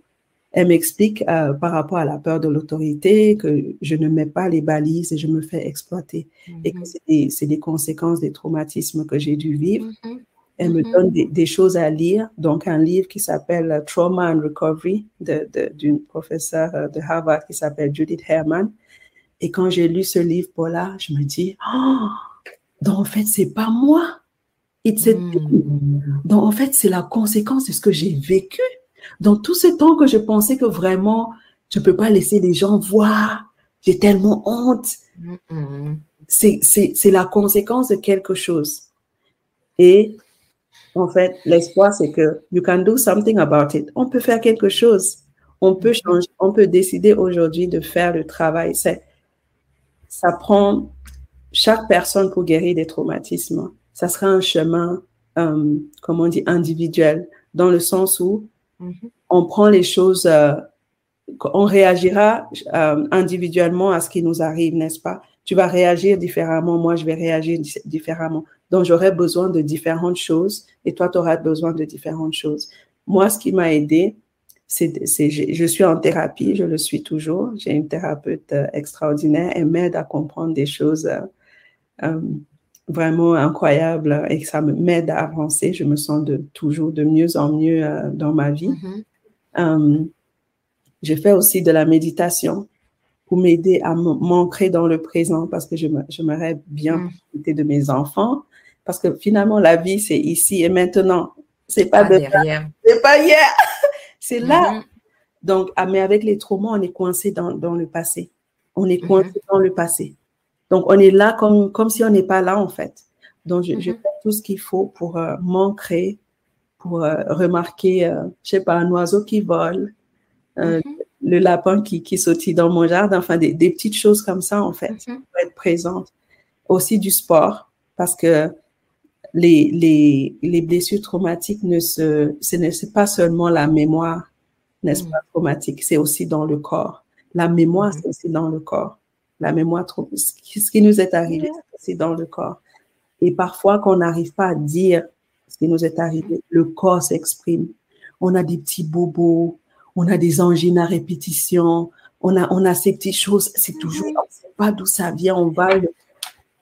elle m'explique euh, par rapport à la peur de l'autorité que je ne mets pas les balises et je me fais exploiter. Et que c'est des, conséquences des traumatismes que j'ai dû vivre. Elle me donne des, choses à lire, donc un livre qui s'appelle Trauma and Recovery d'une professeure euh, de Harvard qui s'appelle Judith Herman. Et quand j'ai lu ce livre-là, je me dis, oh, donc en fait, c'est pas moi. Hmm. Donc en fait, c'est la conséquence de ce que j'ai vécu. Dans tout ce temps que je pensais que vraiment Je peux pas laisser les gens voir. J'ai tellement honte. C'est la conséquence de quelque chose. Et en fait, l'espoir, c'est que you can do something about it. On peut faire quelque chose. On peut changer, on peut décider aujourd'hui de faire le travail. C'est, ça prend chaque personne pour guérir des traumatismes. Ça sera un chemin, euh, comment on dit, individuel, dans le sens où mm-hmm. on prend les choses, euh, on réagira euh, individuellement à ce qui nous arrive, n'est-ce pas? Tu vas réagir différemment, moi je vais réagir différemment. Donc j'aurai besoin de différentes choses et toi tu auras besoin de différentes choses. Moi, ce qui m'a aidé, c'est, je suis en thérapie, je le suis toujours. J'ai une thérapeute euh, extraordinaire, elle m'aide à comprendre des choses euh, vraiment incroyables et ça m'aide à avancer. Je me sens de, toujours de mieux en mieux dans ma vie. Mm-hmm. Je fais aussi de la méditation pour m'aider à m'ancrer dans le présent parce que j'aimerais bien mm. de mes enfants. Parce que finalement, la vie, c'est ici et maintenant. C'est pas, pas derrière. C'est pas hier. C'est là. Mm-hmm. Donc, ah, mais avec les traumas, on est coincé dans, dans le passé. On est coincé mm-hmm. dans le passé. Donc, on est là comme, comme si on n'est pas là, en fait. Donc, je, je fais tout ce qu'il faut pour euh, m'ancrer, pour euh, remarquer, euh, je sais pas, un oiseau qui vole, euh, mhm. le lapin qui, qui sautille dans mon jardin, enfin des, petites choses comme ça en fait, mhm. pour être présente. Aussi du sport, parce que les, les, les blessures traumatiques ne se, ce n'est pas seulement la mémoire, n'est-ce mhm. pas, traumatique, c'est aussi dans le corps. La mémoire, c'est aussi dans le corps. La mémoire, ce qui nous est arrivé, c'est dans le corps. Et parfois, qu'on n'arrive pas à dire ce qui nous est arrivé, le corps s'exprime. On a des petits bobos, on a des angines à répétition, on a, on a ces petites choses, c'est toujours, on ne sait pas d'où ça vient, on va.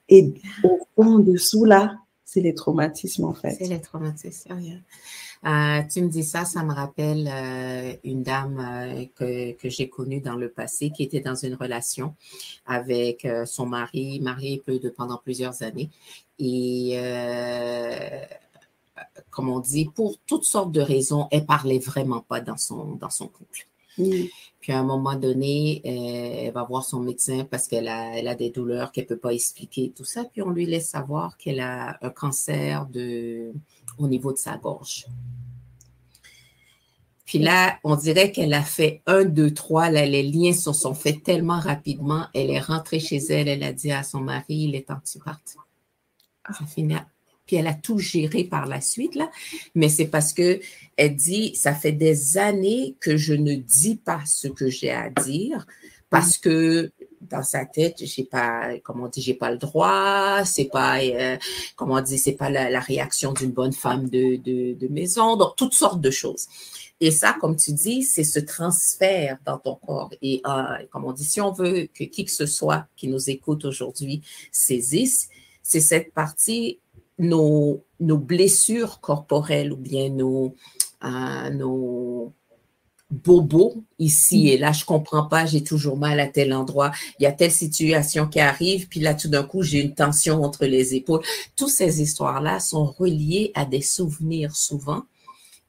Et au fond, dessous, là, c'est les traumatismes, en fait. C'est les traumatismes, euh, tu me dis ça, ça me rappelle euh, une dame euh, que, que j'ai connue dans le passé qui était dans une relation avec son mari, marié de, pendant plusieurs années. Et comme on dit, pour toutes sortes de raisons, elle parlait vraiment pas dans son, dans son couple. À un moment donné, euh, elle va voir son médecin parce qu'elle a, elle a des douleurs qu'elle peut pas expliquer, tout ça. Puis on lui laisse savoir qu'elle a un cancer de, au niveau de sa gorge. Puis là, on dirait qu'elle a fait un, deux, trois. Là, les liens se sont faits tellement rapidement. Elle est rentrée chez elle. Elle a dit à son mari, il est temps que tu partes. Ça finit puis elle a tout géré par la suite, là. Mais c'est parce que elle dit, ça fait des années que je ne dis pas ce que j'ai à dire parce que dans sa tête, j'ai pas, comment on j'ai pas le droit, c'est pas, euh, comment on dit, c'est pas la, réaction d'une bonne femme de, de, maison, donc toutes sortes de choses. Et ça, comme tu dis, c'est ce transfert dans ton corps. Et euh, comme on dit, si on veut que qui que ce soit qui nous écoute aujourd'hui saisisse, c'est cette partie nos, nos blessures corporelles ou bien nos, euh, nos bobos ici mm. et là, je comprends pas, j'ai toujours mal à tel endroit, il y a telle situation qui arrive, puis là, tout d'un coup, j'ai une tension entre les épaules. Toutes ces histoires-là sont reliées à des souvenirs souvent.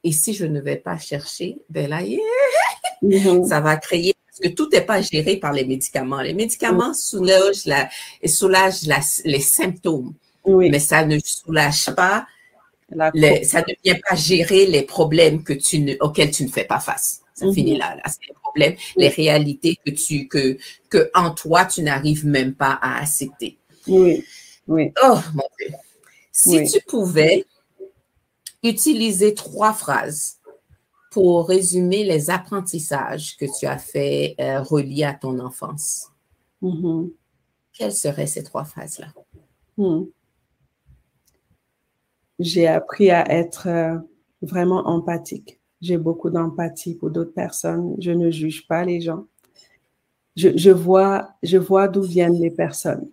Et si je ne vais pas chercher, ben là, mm-hmm. ça va créer parce que tout n'est pas géré par les médicaments. Les médicaments mm. soulagent, la, soulagent les symptômes. Mais ça ne soulage pas, ça ne vient pas gérer les problèmes que tu ne, auxquels tu ne fais pas face. Ça mhm. finit là, là. C'est les problèmes, les réalités que tu, que, que en toi, tu n'arrives même pas à accepter. Oui, oui. Oh, mon Dieu. Si tu pouvais utiliser trois phrases pour résumer les apprentissages que tu as fait euh, reliés à ton enfance, mhm. quelles seraient ces trois phrases-là? Hmm j'ai appris à être euh, vraiment empathique. J'ai beaucoup d'empathie pour d'autres personnes. Je ne juge pas les gens. Je, je vois, je vois d'où viennent les personnes.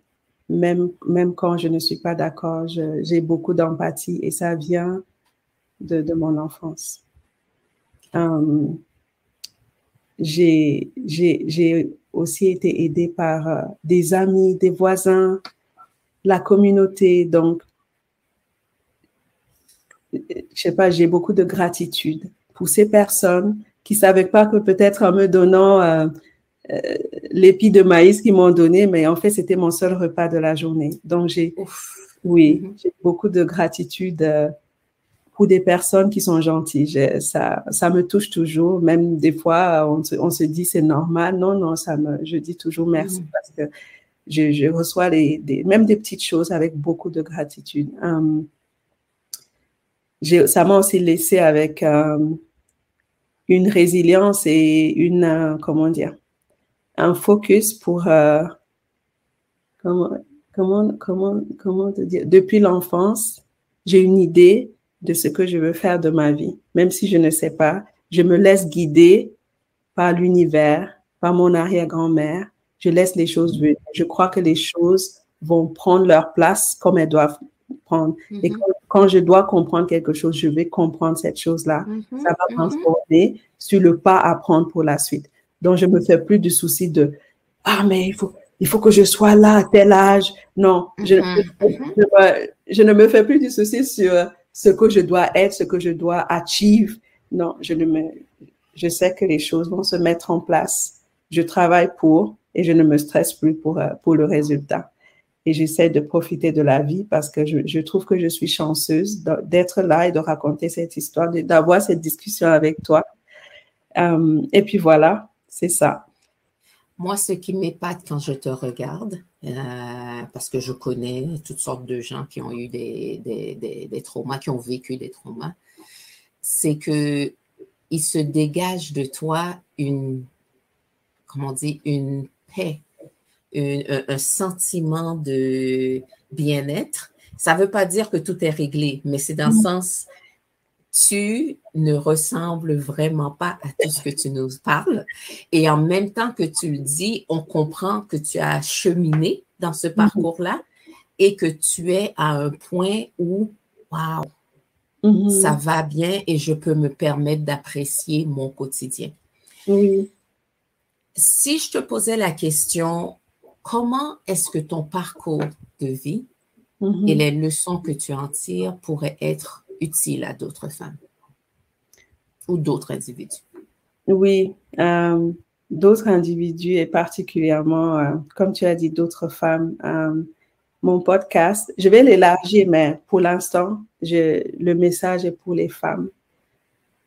Même, même quand je ne suis pas d'accord, j'ai beaucoup d'empathie et ça vient de, de mon enfance. Um, j'ai aussi été aidée par euh, des amis, des voisins, la communauté. Donc, je sais pas, j'ai beaucoup de gratitude pour ces personnes qui savaient pas que peut-être en me donnant euh, euh, l'épi de maïs qu'ils m'ont donné, mais en fait, c'était mon seul repas de la journée. Donc, j'ai, oui, mm-hmm. j'ai beaucoup de gratitude euh, pour des personnes qui sont gentilles. Ça, ça me touche toujours. Même des fois, on se, on se dit c'est normal. Non, non, ça me, je dis toujours merci mm-hmm. parce que je, je reçois les, des, même des petites choses avec beaucoup de gratitude. Um, ça m'a aussi laissé avec um, une résilience et une, uh, comment dire, un focus pour, uh, comment, comment, comment, comment te dire, depuis l'enfance, j'ai une idée de ce que je veux faire de ma vie. Même si je ne sais pas, je me laisse guider par l'univers, par mon arrière-grand-mère, je laisse les choses venir. Je crois que les choses vont prendre leur place comme elles doivent Et mm-hmm. quand, je dois comprendre quelque chose, je vais comprendre cette chose-là. Mm-hmm. Ça va mm-hmm. transformer sur le pas à prendre pour la suite. Donc, je me fais plus du souci de ah mais il faut il faut que je sois là à tel âge. Non, je, je, ne me fais plus du souci sur ce que je dois être, ce que je dois achieve. Non, je ne me je sais que les choses vont se mettre en place. Je travaille pour et je ne me stresse plus pour, euh, pour le résultat. Et j'essaie de profiter de la vie parce que je, trouve que je suis chanceuse d'être là et de raconter cette histoire, d'avoir cette discussion avec toi. Euh, et puis voilà, c'est ça. Moi, ce qui m'épate quand je te regarde, euh, parce que je connais toutes sortes de gens qui ont eu des, traumas, qui ont vécu des traumas, c'est que il se dégage de toi une, comment dire, une paix, un, sentiment de bien-être. Ça ne veut pas dire que tout est réglé, mais c'est dans le sens, tu ne ressembles vraiment pas à tout ce que tu nous parles. Et en même temps que tu le dis, on comprend que tu as cheminé dans ce parcours-là et que tu es à un point où, waouh, mm-hmm. ça va bien et je peux me permettre d'apprécier mon quotidien. Oui si je te posais la question, comment est-ce que ton parcours de vie mm-hmm. et les leçons que tu en tires pourraient être utiles à d'autres femmes ou d'autres individus? Oui, euh, d'autres individus et particulièrement, euh, comme tu as dit, d'autres femmes. Euh, mon podcast, je vais l'élargir, mais pour l'instant, le message est pour les femmes.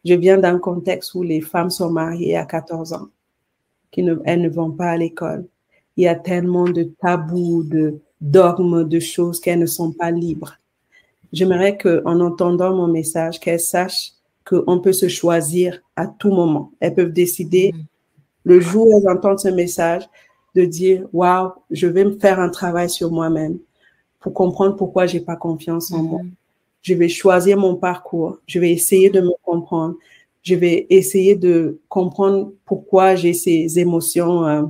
Je viens d'un contexte où les femmes sont mariées à 14 ans qui ne, elles ne vont pas à l'école. Il y a tellement de tabous, de dogmes, de choses qu'elles ne sont pas libres. J'aimerais qu'en entendant mon message, qu'elles sachent qu'on peut se choisir à tout moment. Elles peuvent décider mm-hmm. le jour où elles entendent ce message de dire, waouh, je vais me faire un travail sur moi-même pour comprendre pourquoi j'ai pas confiance en moi. Mm-hmm. Je vais choisir mon parcours. Je vais essayer de me comprendre je vais essayer de comprendre pourquoi j'ai ces émotions euh,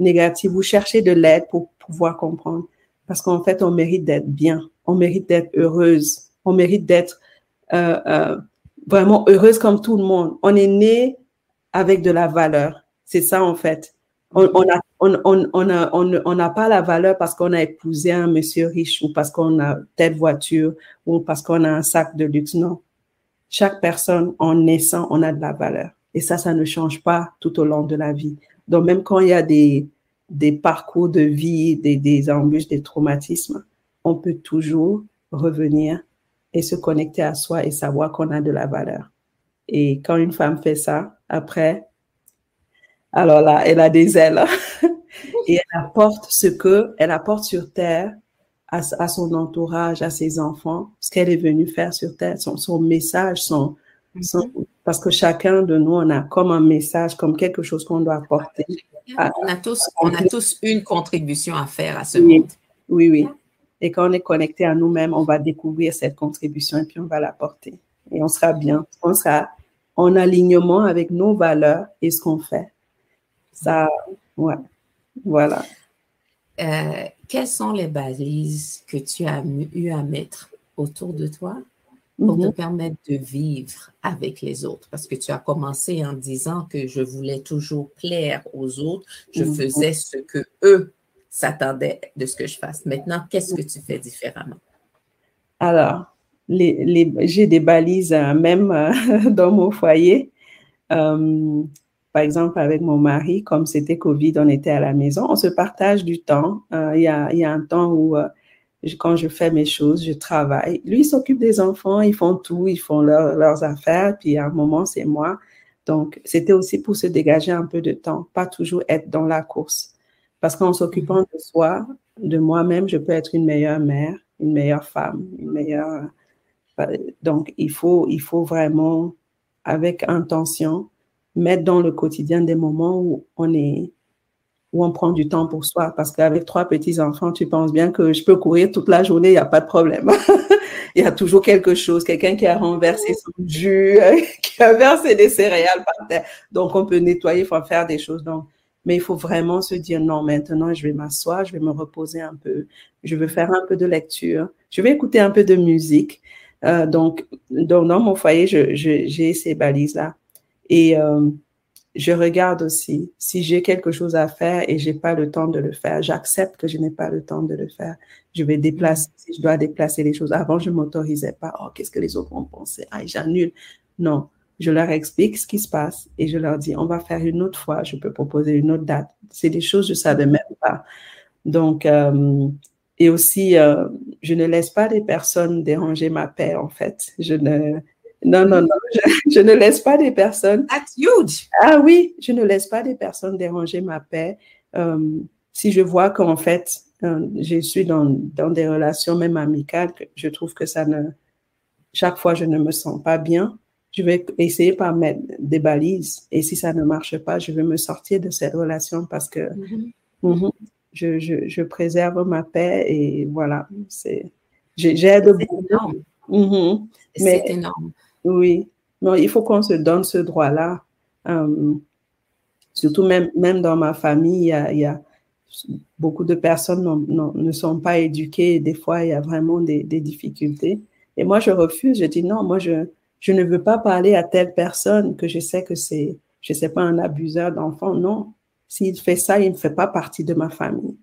négatives ou chercher de l'aide pour pouvoir comprendre. Parce qu'en fait, on mérite d'être bien, on mérite d'être heureuse, on mérite d'être euh, euh, vraiment heureuse comme tout le monde. On est né avec de la valeur. C'est ça, en fait. On n'a on, on, on, a, on, on n'a pas la valeur parce qu'on a épousé un monsieur riche ou parce qu'on a telle voiture ou parce qu'on a un sac de luxe. Non chaque personne, en naissant, on a de la valeur. Et ça, ça ne change pas tout au long de la vie. Donc, même quand il y a des, des parcours de vie, des, des embûches, des traumatismes, on peut toujours revenir et se connecter à soi et savoir qu'on a de la valeur. Et quand une femme fait ça, après, alors là, elle a des ailes <laughs> et elle apporte ce que elle apporte sur terre à, son entourage, à ses enfants, ce qu'elle est venue faire sur Terre, son, message, son, mhm. parce que chacun de nous, on a comme un message, comme quelque chose qu'on doit apporter. on, a tous, on a tous une contribution à faire à ce monde. Oui, oui. Et quand on est connecté à nous-mêmes, on va découvrir cette contribution et puis on va l'apporter. Et on sera bien. On sera en alignement avec nos valeurs et ce qu'on fait. Ça, ouais. Voilà. Euh, quelles sont les balises que tu as eu à mettre autour de toi? Pour te mhm. permettre de vivre avec les autres? Parce que tu as commencé en disant que je voulais toujours plaire aux autres, je mhm. faisais ce que eux s'attendaient de ce que je fasse. Maintenant, qu'est-ce que tu fais différemment? Alors, les, j'ai des balises euh, même euh, <laughs> dans mon foyer. Euh, par exemple, avec mon mari, comme c'était Covid, on était à la maison, on se partage du temps. Euh, il y, a, y, a, un temps où, euh, quand je fais mes choses, je travaille. Lui, il s'occupe des enfants, ils font tout, ils font leurs affaires, puis à un moment, c'est moi. Donc, c'était aussi pour se dégager un peu de temps, pas toujours être dans la course. Parce qu'en s'occupant de soi, de moi-même, je peux être une meilleure mère, une meilleure femme, une meilleure. Donc, il faut, il faut vraiment, avec intention, mettre dans le quotidien des moments où on est, où on prend du temps pour soi. Parce qu'avec trois petits-enfants, tu penses bien que je peux courir toute la journée, il n'y a pas de problème. <laughs> il y a toujours quelque chose, quelqu'un qui a renversé son jus, <laughs> qui a versé des céréales par terre. Donc, on peut nettoyer, il faut faire des choses. Donc, mais il faut vraiment se dire non, maintenant, je vais m'asseoir, je vais me reposer un peu, je vais faire un peu de lecture, je vais écouter un peu de musique. Euh, donc, donc, dans mon foyer, j'ai je, ces balises-là. Et euh, je regarde aussi si j'ai quelque chose à faire et j'ai pas le temps de le faire. J'accepte que je n'ai pas le temps de le faire. Je vais déplacer, si je dois déplacer les choses. Avant, je m'autorisais pas. Oh, qu'est-ce que les autres vont penser? Ah, j'annule. Non, je leur explique ce qui se passe et je leur dis, on va faire une autre fois, je peux proposer une autre date. C'est des choses que je savais même pas. Donc, euh, et aussi, euh, je ne laisse pas des personnes déranger ma paix, en fait. Je ne, non, non, non, <laughs> je, ne laisse pas des personnes. That's huge. Ah oui, je ne laisse pas des personnes déranger ma paix. Euh, si je vois qu'en fait, je suis dans, dans des relations même amicales, je trouve que ça ne, chaque fois, je ne me sens pas bien je vais essayer par mettre des balises. Et si ça ne marche pas, je vais me sortir de cette relation parce que mm-hmm. Mm-hmm, je, je, je, préserve ma paix et voilà. C'est, j'aide beaucoup. Mm-hmm. C'est énorme. Oui. Non, il faut qu'on se donne ce droit-là. Euh, surtout même, même dans ma famille, il y a, il y a beaucoup de personnes ne sont pas éduquées. Des fois, il y a vraiment des, des difficultés. Et moi, je refuse. Je dis non, moi, je, je ne veux pas parler à telle personne que je sais que c'est, je sais pas, un abuseur d'enfants. Non. S'il fait ça, il ne fait pas partie de ma famille.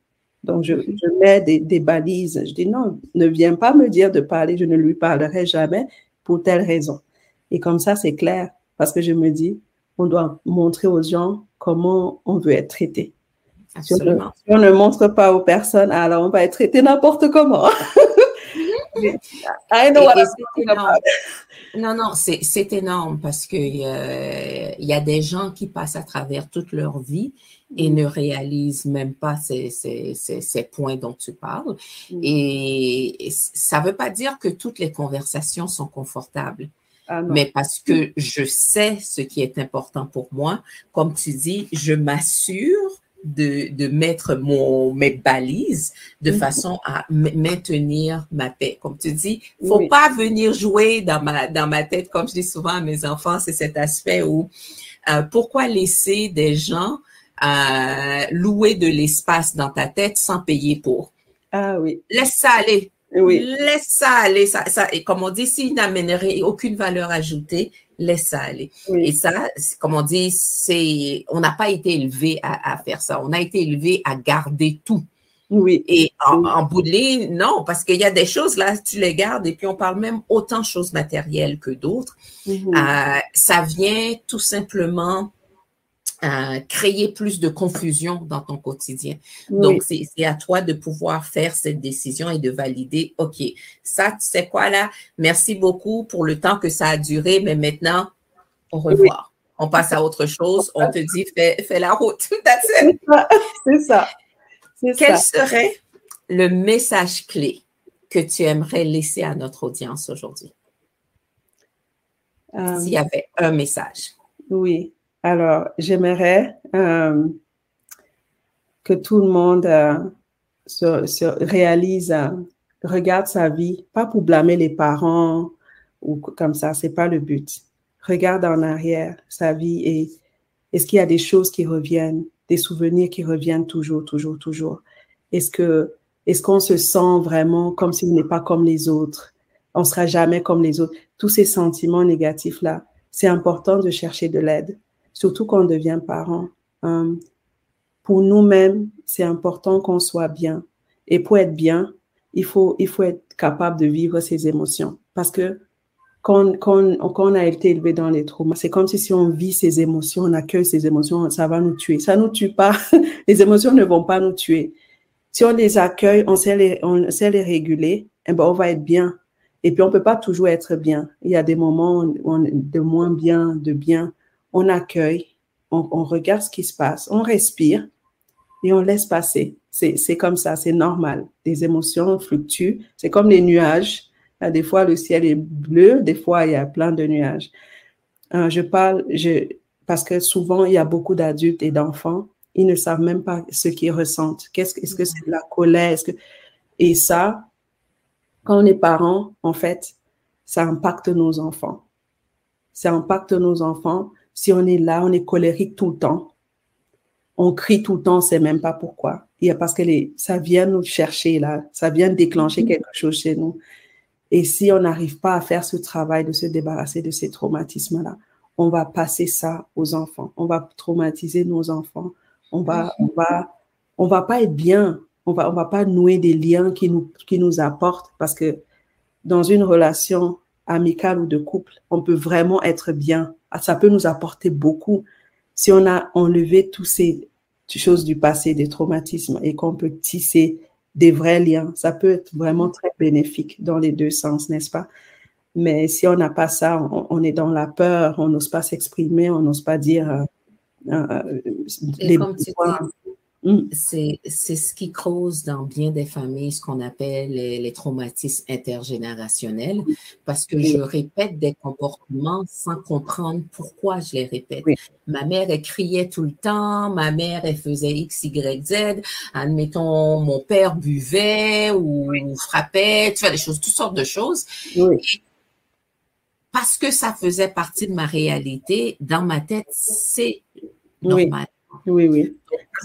Donc, je, je mets des, des, balises. Je dis non, ne viens pas me dire de parler, je ne lui parlerai jamais pour telle raison. Et comme ça, c'est clair, parce que je me dis, on doit montrer aux gens comment on veut être traité. Absolument. Si on, ne, montre pas aux personnes, alors on va être traité n'importe comment. <laughs> I know what I'm non, non, c'est énorme parce qu'il euh, y a des gens qui passent à travers toute leur vie et mm. ne réalisent même pas ces, ces, ces, points dont tu parles. Mm. Et ça ne veut pas dire que toutes les conversations sont confortables. Ah mais parce que je sais ce qui est important pour moi, comme tu dis, je m'assure de, de, mettre mon, mes balises de mhm. façon à maintenir ma paix. Comme tu dis, faut pas venir jouer dans ma, dans ma tête, comme je dis souvent à mes enfants, c'est cet aspect où euh, pourquoi laisser des gens euh, louer de l'espace dans ta tête sans payer pour? Ah oui. Laisse ça aller. Oui. Laisse ça aller. Ça, ça, et comme on dit, s'il n'amènerait aucune valeur ajoutée, laisse ça aller. Et ça, comme on dit, c'est, on n'a pas été élevé à, faire ça. On a été élevé à garder tout. Oui. Et en, bout de ligne, non, parce qu'il y a des choses là, tu les gardes et puis on parle même autant de choses matérielles que d'autres. Mm-hmm. Euh, ça vient tout simplement créer plus de confusion dans ton quotidien. Donc, c'est à toi de pouvoir faire cette décision et de valider, OK, ça, tu sais quoi là? Merci beaucoup pour le temps que ça a duré, mais maintenant, au revoir. On passe à autre chose. On te dit, fais, fais la route. <laughs> C'est ça. Quel serait le message clé que tu aimerais laisser à notre audience aujourd'hui? Euh, S'il y avait un message. Oui. Alors, j'aimerais euh, que tout le monde euh, se, réalise, euh, regarde sa vie, pas pour blâmer les parents ou comme ça, c'est pas le but. Regarde en arrière sa vie et est-ce qu'il y a des choses qui reviennent, des souvenirs qui reviennent toujours, toujours, toujours? Est-ce que est-ce qu'on se sent vraiment comme si on n'est pas comme les autres? On sera jamais comme les autres. Tous ces sentiments négatifs là, c'est important de chercher de l'aide surtout quand on devient parent. Euh, pour nous-mêmes, c'est important qu'on soit bien. Et pour être bien, il faut, il faut être capable de vivre ses émotions. Parce que quand, quand, quand, on a été élevé dans les traumas, c'est comme si, si on vit ces émotions, on accueille ces émotions, ça va nous tuer. Ça nous tue pas. <laughs> les émotions ne vont pas nous tuer. Si on les accueille, on sait les, on sait les réguler, eh ben, on va être bien. Et puis, on peut pas toujours être bien. Il y a des moments où on de moins bien, de bien. On accueille, on, regarde ce qui se passe, on respire et on laisse passer. C'est comme ça, c'est normal. Les émotions fluctuent. C'est comme les nuages. Des fois, le ciel est bleu, des fois, il y a plein de nuages. Euh, je parle, je, parce que souvent, il y a beaucoup d'adultes et d'enfants, ils ne savent même pas ce qu'ils ressentent. Qu'est-ce est-ce que c'est de la colère? Et ça, quand on est parent, en fait, ça impacte nos enfants. Ça impacte nos enfants. Si on est là, on est colérique tout le temps, on crie tout le temps, on sait même pas pourquoi. Il y a parce que les, ça vient nous chercher là, ça vient déclencher mm-hmm. quelque chose chez nous. Et si on n'arrive pas à faire ce travail de se débarrasser de ces traumatismes-là, on va passer ça aux enfants. On va traumatiser nos enfants. On va, mm-hmm. on va, on va pas être bien. On va, on va pas nouer des liens qui nous, qui nous apportent parce que dans une relation amicale ou de couple, on peut vraiment être bien. Ça peut nous apporter beaucoup si on a enlevé tous ces choses du passé, des traumatismes, et qu'on peut tisser des vrais liens, ça peut être vraiment très bénéfique dans les deux sens, n'est-ce pas? Mais si on n'a pas ça, on, est dans la peur, on n'ose pas s'exprimer, on n'ose pas dire euh, euh, les. Mm. C'est ce qui cause dans bien des familles ce qu'on appelle les, traumatismes intergénérationnels parce que je répète des comportements sans comprendre pourquoi je les répète. Ma mère, elle criait tout le temps, ma mère, elle faisait X, Y, Z. Admettons, mon père buvait ou frappait, tu vois, des choses, toutes sortes de choses. parce que ça faisait partie de ma réalité, dans ma tête, c'est normal. Oui, oui.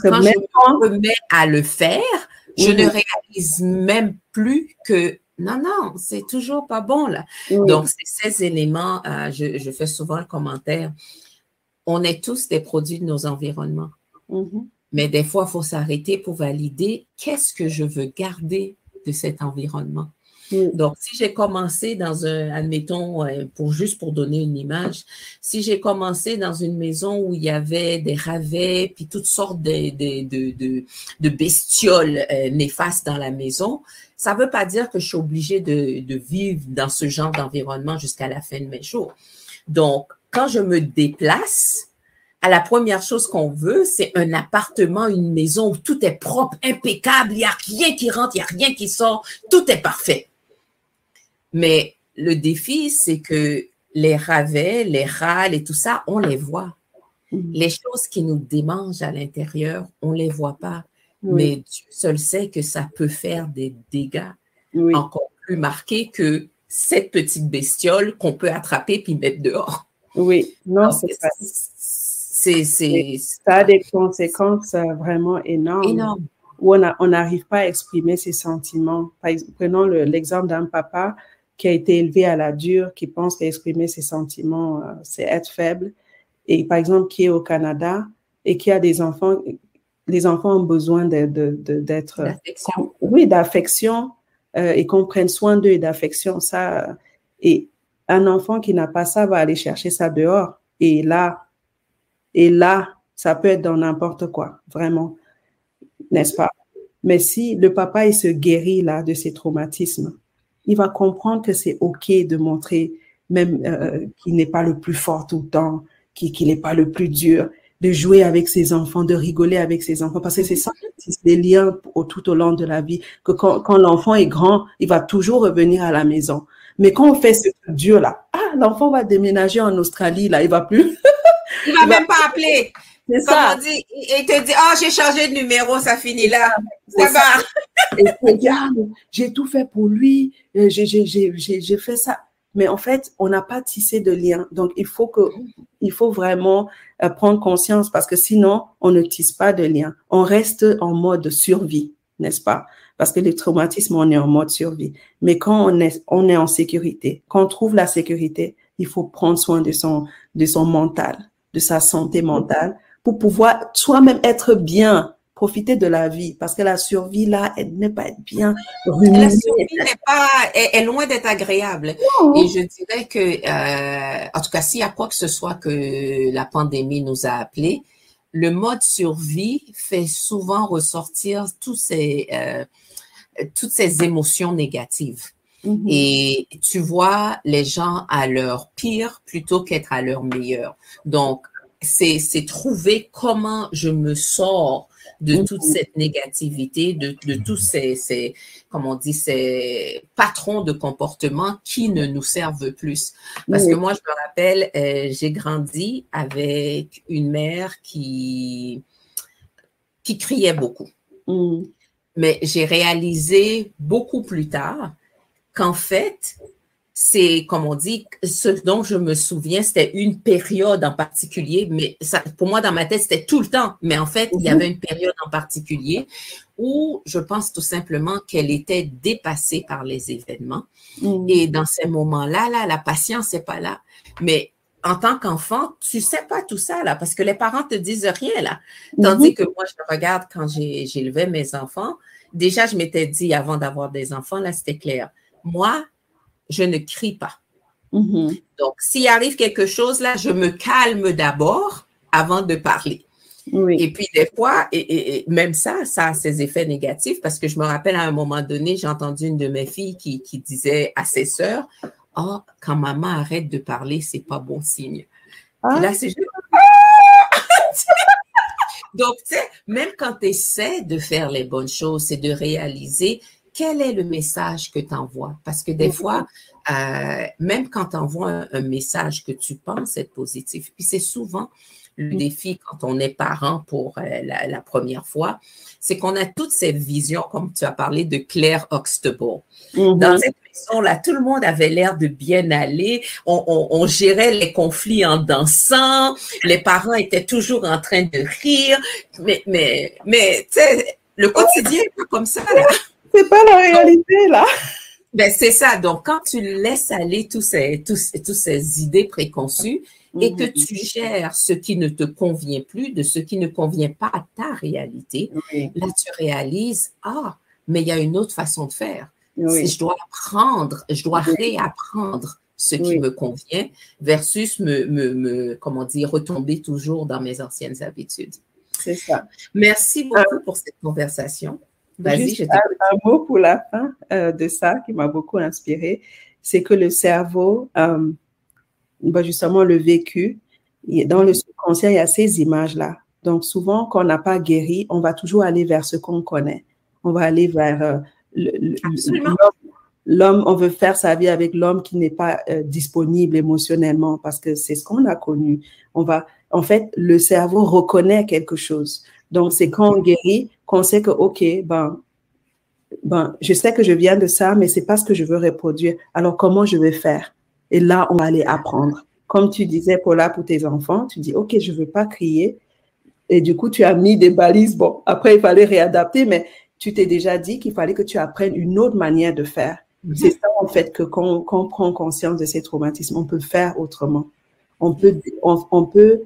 Quand je me mets à le faire, je ne réalise même plus que non, non, c'est toujours pas bon là. Donc, ces éléments, euh, je, fais souvent le commentaire. On est tous des produits de nos environnements. Mm-hmm. Mais des fois, il faut s'arrêter pour valider qu'est-ce que je veux garder de cet environnement. Mm. Donc, si j'ai commencé dans un, admettons, euh, pour juste pour donner une image, si j'ai commencé dans une maison où il y avait des ravets, puis toutes sortes de, de, de, de bestioles euh, néfastes dans la maison, ça ne veut pas dire que je suis obligée de, de vivre dans ce genre d'environnement jusqu'à la fin de mes jours. Donc, quand je me déplace, à la première chose qu'on veut, c'est un appartement, une maison où tout est propre, impeccable, il n'y a rien qui rentre, il n'y a rien qui sort, tout est parfait. Mais le défi, c'est que les ravets, les râles et tout ça, on les voit. Mm. Les choses qui nous démangent à l'intérieur, on ne les voit pas. Mais Dieu seul sait que ça peut faire des dégâts encore plus marqués que cette petite bestiole qu'on peut attraper puis mettre dehors. Oui, non, c'est ça. Ça a des conséquences euh, vraiment énormes. Énormes. Où on n'arrive pas à exprimer ses sentiments. Prenons l'exemple d'un papa qui a été élevé à la dure, qui pense qu'exprimer ses sentiments, euh, c'est être faible, et par exemple qui est au Canada et qui a des enfants, les enfants ont besoin d'être, de, oui, d'affection euh, et qu'on prenne soin d'eux et d'affection. Ça, et un enfant qui n'a pas ça va aller chercher ça dehors. Et là, et là, ça peut être dans n'importe quoi, vraiment, n'est-ce pas? Mais si le papa, il se guérit là de ses traumatismes, il va comprendre que c'est OK de montrer même euh, qu'il n'est pas le plus fort tout le temps, qu'il n'est pas le plus dur, de jouer avec ses enfants, de rigoler avec ses enfants, parce que c'est ça, c'est des liens tout au long de la vie, que quand, quand l'enfant est grand, il va toujours revenir à la maison. Mais quand on fait ce dur là, ah, l'enfant va déménager en Australie, là, il va plus. il va même pas appeler. Ça. On dit, il te dit, oh, j'ai changé de numéro, ça finit là. Ça va. Et regarde, j'ai tout fait pour lui, euh, j'ai fait ça. Mais en fait, on n'a pas tissé de lien. Donc, il faut que, il faut vraiment euh, prendre conscience parce que sinon, on ne tisse pas de lien. On reste en mode survie, n'est-ce pas? Parce que les traumatismes, on est en mode survie. Mais quand on est, on est en sécurité, quand on trouve la sécurité, il faut prendre soin de son, de son mental, de sa santé mentale pour pouvoir soi-même être bien profiter de la vie parce que la survie là, elle n'est pas bien. La survie n'est pas, est, loin d'être agréable. Et je dirais que, euh, en tout cas, s'il y a quoi que ce soit que la pandémie nous a appelé, le mode survie fait souvent ressortir tous ces, euh, toutes ces émotions négatives. Mm-hmm. Et tu vois les gens à leur pire plutôt qu'être à leur meilleur. Donc, c'est trouver comment je me sors de toute cette négativité, de, de tous ces, ces, comme on dit, ces patrons de comportement qui ne nous servent plus. Parce que moi, je me rappelle, euh, j'ai grandi avec une mère qui, qui criait beaucoup. Mm. Mais j'ai réalisé beaucoup plus tard qu'en fait, c'est, comme on dit, ce dont je me souviens, c'était une période en particulier, mais ça, pour moi, dans ma tête, c'était tout le temps. Mais en fait, il y mhm. avait une période en particulier où je pense tout simplement qu'elle était dépassée par les événements. Mhm. Et dans ces moments-là, là, la patience n'est pas là. Mais en tant qu'enfant, tu sais pas tout ça, là, parce que les parents te disent rien, là. Tandis mhm. que moi, je regarde quand j'élevais mes enfants, déjà, je m'étais dit avant d'avoir des enfants, là, c'était clair moi, je ne crie pas. Mm-hmm. Donc, s'il arrive quelque chose là, je me calme d'abord avant de parler. Et puis des fois, et, même ça, ça a ses effets négatifs parce que je me rappelle à un moment donné, j'ai entendu une de mes filles qui, disait à ses sœurs, oh, quand maman arrête de parler, c'est pas bon signe. Ah. là, c'est <laughs> Donc, tu sais, même quand tu essaies de faire les bonnes choses, c'est de réaliser quel est le message que tu envoies? Parce que des fois, euh, même quand tu envoies un, message que tu penses être positif, puis c'est souvent le mm. défi quand on est parent pour euh, la, première fois, c'est qu'on a toutes ces visions, comme tu as parlé de Claire Huxtable. Mm-hmm. Dans cette maison-là, tout le monde avait l'air de bien aller. On, gérait les conflits en dansant. Les parents étaient toujours en train de rire. Mais, mais, mais, tu sais, le quotidien est pas comme ça. Là. C'est pas la réalité, là. Ben, c'est ça. Donc, quand tu laisses aller tous ces, tous, tous ces idées préconçues et que mhm. tu gères ce qui ne te convient plus, de ce qui ne convient pas à ta réalité, là, tu réalises, ah, mais il y a une autre façon de faire. Je dois apprendre, je dois réapprendre ce qui me convient versus me, me, me, comment dire, retomber toujours dans mes anciennes habitudes. C'est ça. Merci beaucoup pour cette conversation. Juste un, mot pour la fin euh, de ça qui m'a beaucoup inspiré, c'est que le cerveau, euh, bah, justement le vécu, dans le subconscient, il y a ces images-là. Donc souvent, quand on n'a pas guéri, on va toujours aller vers ce qu'on connaît. On va aller vers euh, l'homme. On veut faire sa vie avec l'homme qui n'est pas disponible émotionnellement parce que c'est ce qu'on a connu. On va, en fait, le cerveau reconnaît quelque chose. Donc, c'est quand on guérit qu'on sait que, OK, ben, ben, je sais que je viens de ça, mais c'est pas ce que je veux reproduire. Alors, comment je vais faire? Et là, on va aller apprendre. Comme tu disais, Paula, pour tes enfants, tu dis, OK, je veux pas crier. Et du coup, tu as mis des balises. Bon, après, il fallait réadapter, mais tu t'es déjà dit qu'il fallait que tu apprennes une autre manière de faire. Mhm. C'est ça, en fait, que quand, on prend conscience de ces traumatismes, on peut faire autrement. On peut, on peut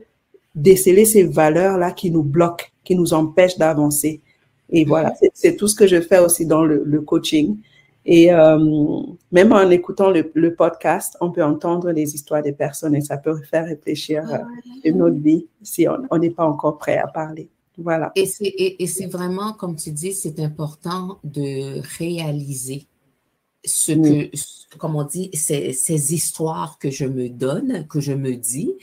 déceler ces valeurs-là qui nous bloquent qui nous empêche d'avancer. Et voilà, c'est tout ce que je fais aussi dans le, coaching. Et euh, même en écoutant le, podcast, on peut entendre les histoires des personnes et ça peut faire réfléchir à euh, notre vie si on n'est pas encore prêt à parler. Voilà. Et c'est vraiment, comme tu dis, c'est important de réaliser ce que, comme on dit, ces, ces, histoires que je me donne, que je me dis,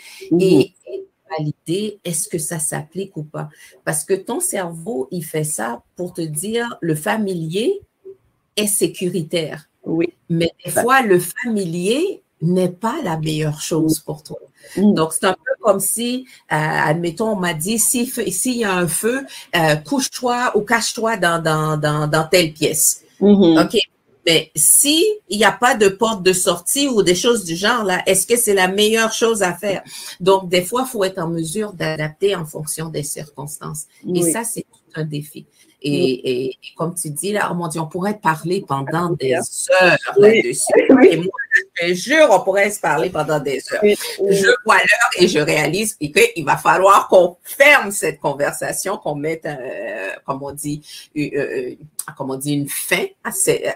et est-ce que ça s'applique ou pas? Parce que ton cerveau, il fait ça pour te dire le familier est sécuritaire. Oui. Mais des fois, le familier n'est pas la meilleure chose pour toi. Mm. Donc, c'est un peu comme si, euh, admettons, on m'a dit, s'il si y a un feu, euh, couche-toi ou cache-toi dans, dans, dans, dans, telle pièce. Mm-hmm. OK, mais si il n'y a pas de porte de sortie ou des choses du genre là, est-ce que c'est la meilleure chose à faire? Donc des fois, il faut être en mesure d'adapter en fonction des circonstances. Et ça, c'est un défi. Et, et, comme tu dis là, oh mon Dieu, on pourrait parler pendant des heures là-dessus. Et moi, Je jure, on pourrait se parler pendant des heures. Je vois l'heure et je réalise qu'il va falloir qu'on ferme cette conversation, qu'on mette, euh, comme on dit, euh, euh, comme on dit, une fin à ces.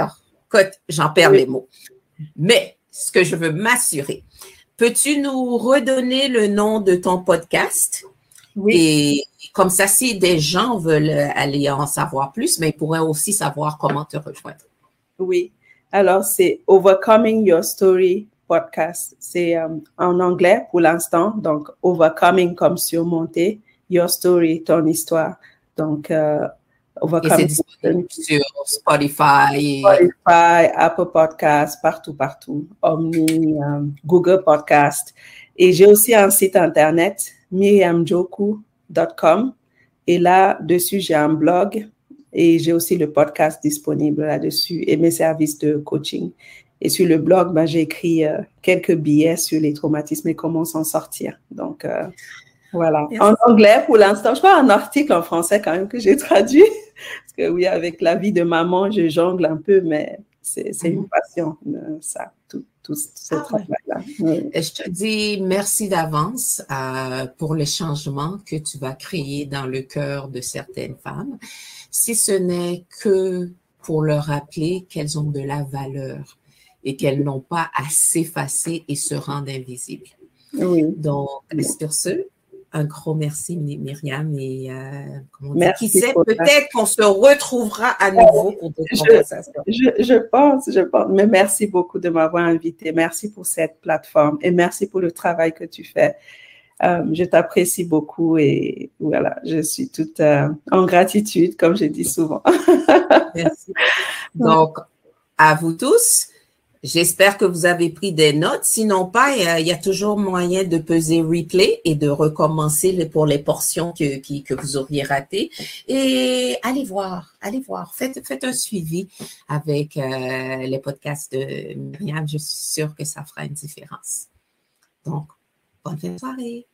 Oh, j'en perds les mots. Mais ce que je veux m'assurer, peux-tu nous redonner le nom de ton podcast? Oui. Et comme ça, si des gens veulent aller en savoir plus, mais ils pourraient aussi savoir comment te rejoindre. Oui. Alors, c'est Overcoming Your Story podcast. C'est euh, en anglais pour l'instant. Donc, Overcoming comme surmonter, Your Story, ton histoire. Donc, euh, Overcoming. sur Spotify. Spotify, Apple Podcast, partout, partout. Omni, euh, Google Podcast. Et j'ai aussi un site internet, miriamjoku.com. Et là-dessus, j'ai un blog et j'ai aussi le podcast disponible là-dessus et mes services de coaching. Et sur le blog, ben, j'ai écrit euh, quelques billets sur les traumatismes et comment s'en sortir. Donc, euh, voilà. En anglais, pour l'instant, je crois un article en français quand même que j'ai <laughs> traduit. Parce que oui, avec la vie de maman, je jongle un peu, mais c'est une mhm. passion, euh, ça, tout, tout ce ah travail-là. Je te dis merci d'avance pour les changements que tu vas créer dans le cœur de certaines femmes si ce n'est que pour leur rappeler qu'elles ont de la valeur et qu'elles n'ont pas à s'effacer et se rendre invisibles. Oui. Donc, sur ce, un gros merci, Myriam. Et euh, qui sait, peut-être qu'on se retrouvera à nouveau pour d'autres conversations. Je, je, pense, je pense. Mais merci beaucoup de m'avoir invité. Merci pour cette plateforme et merci pour le travail que tu fais. Euh, je t'apprécie beaucoup et voilà, je suis toute euh, en gratitude, comme je dis souvent. <laughs> Merci. Donc, à vous tous. J'espère que vous avez pris des notes. Sinon pas, il y, a, toujours moyen de peser replay et de recommencer pour les portions que, vous auriez ratées. Et allez voir, allez voir. Faites, faites un suivi avec euh, les podcasts de Myriam. Je suis sûre que ça fera une différence. Donc, bonne soirée.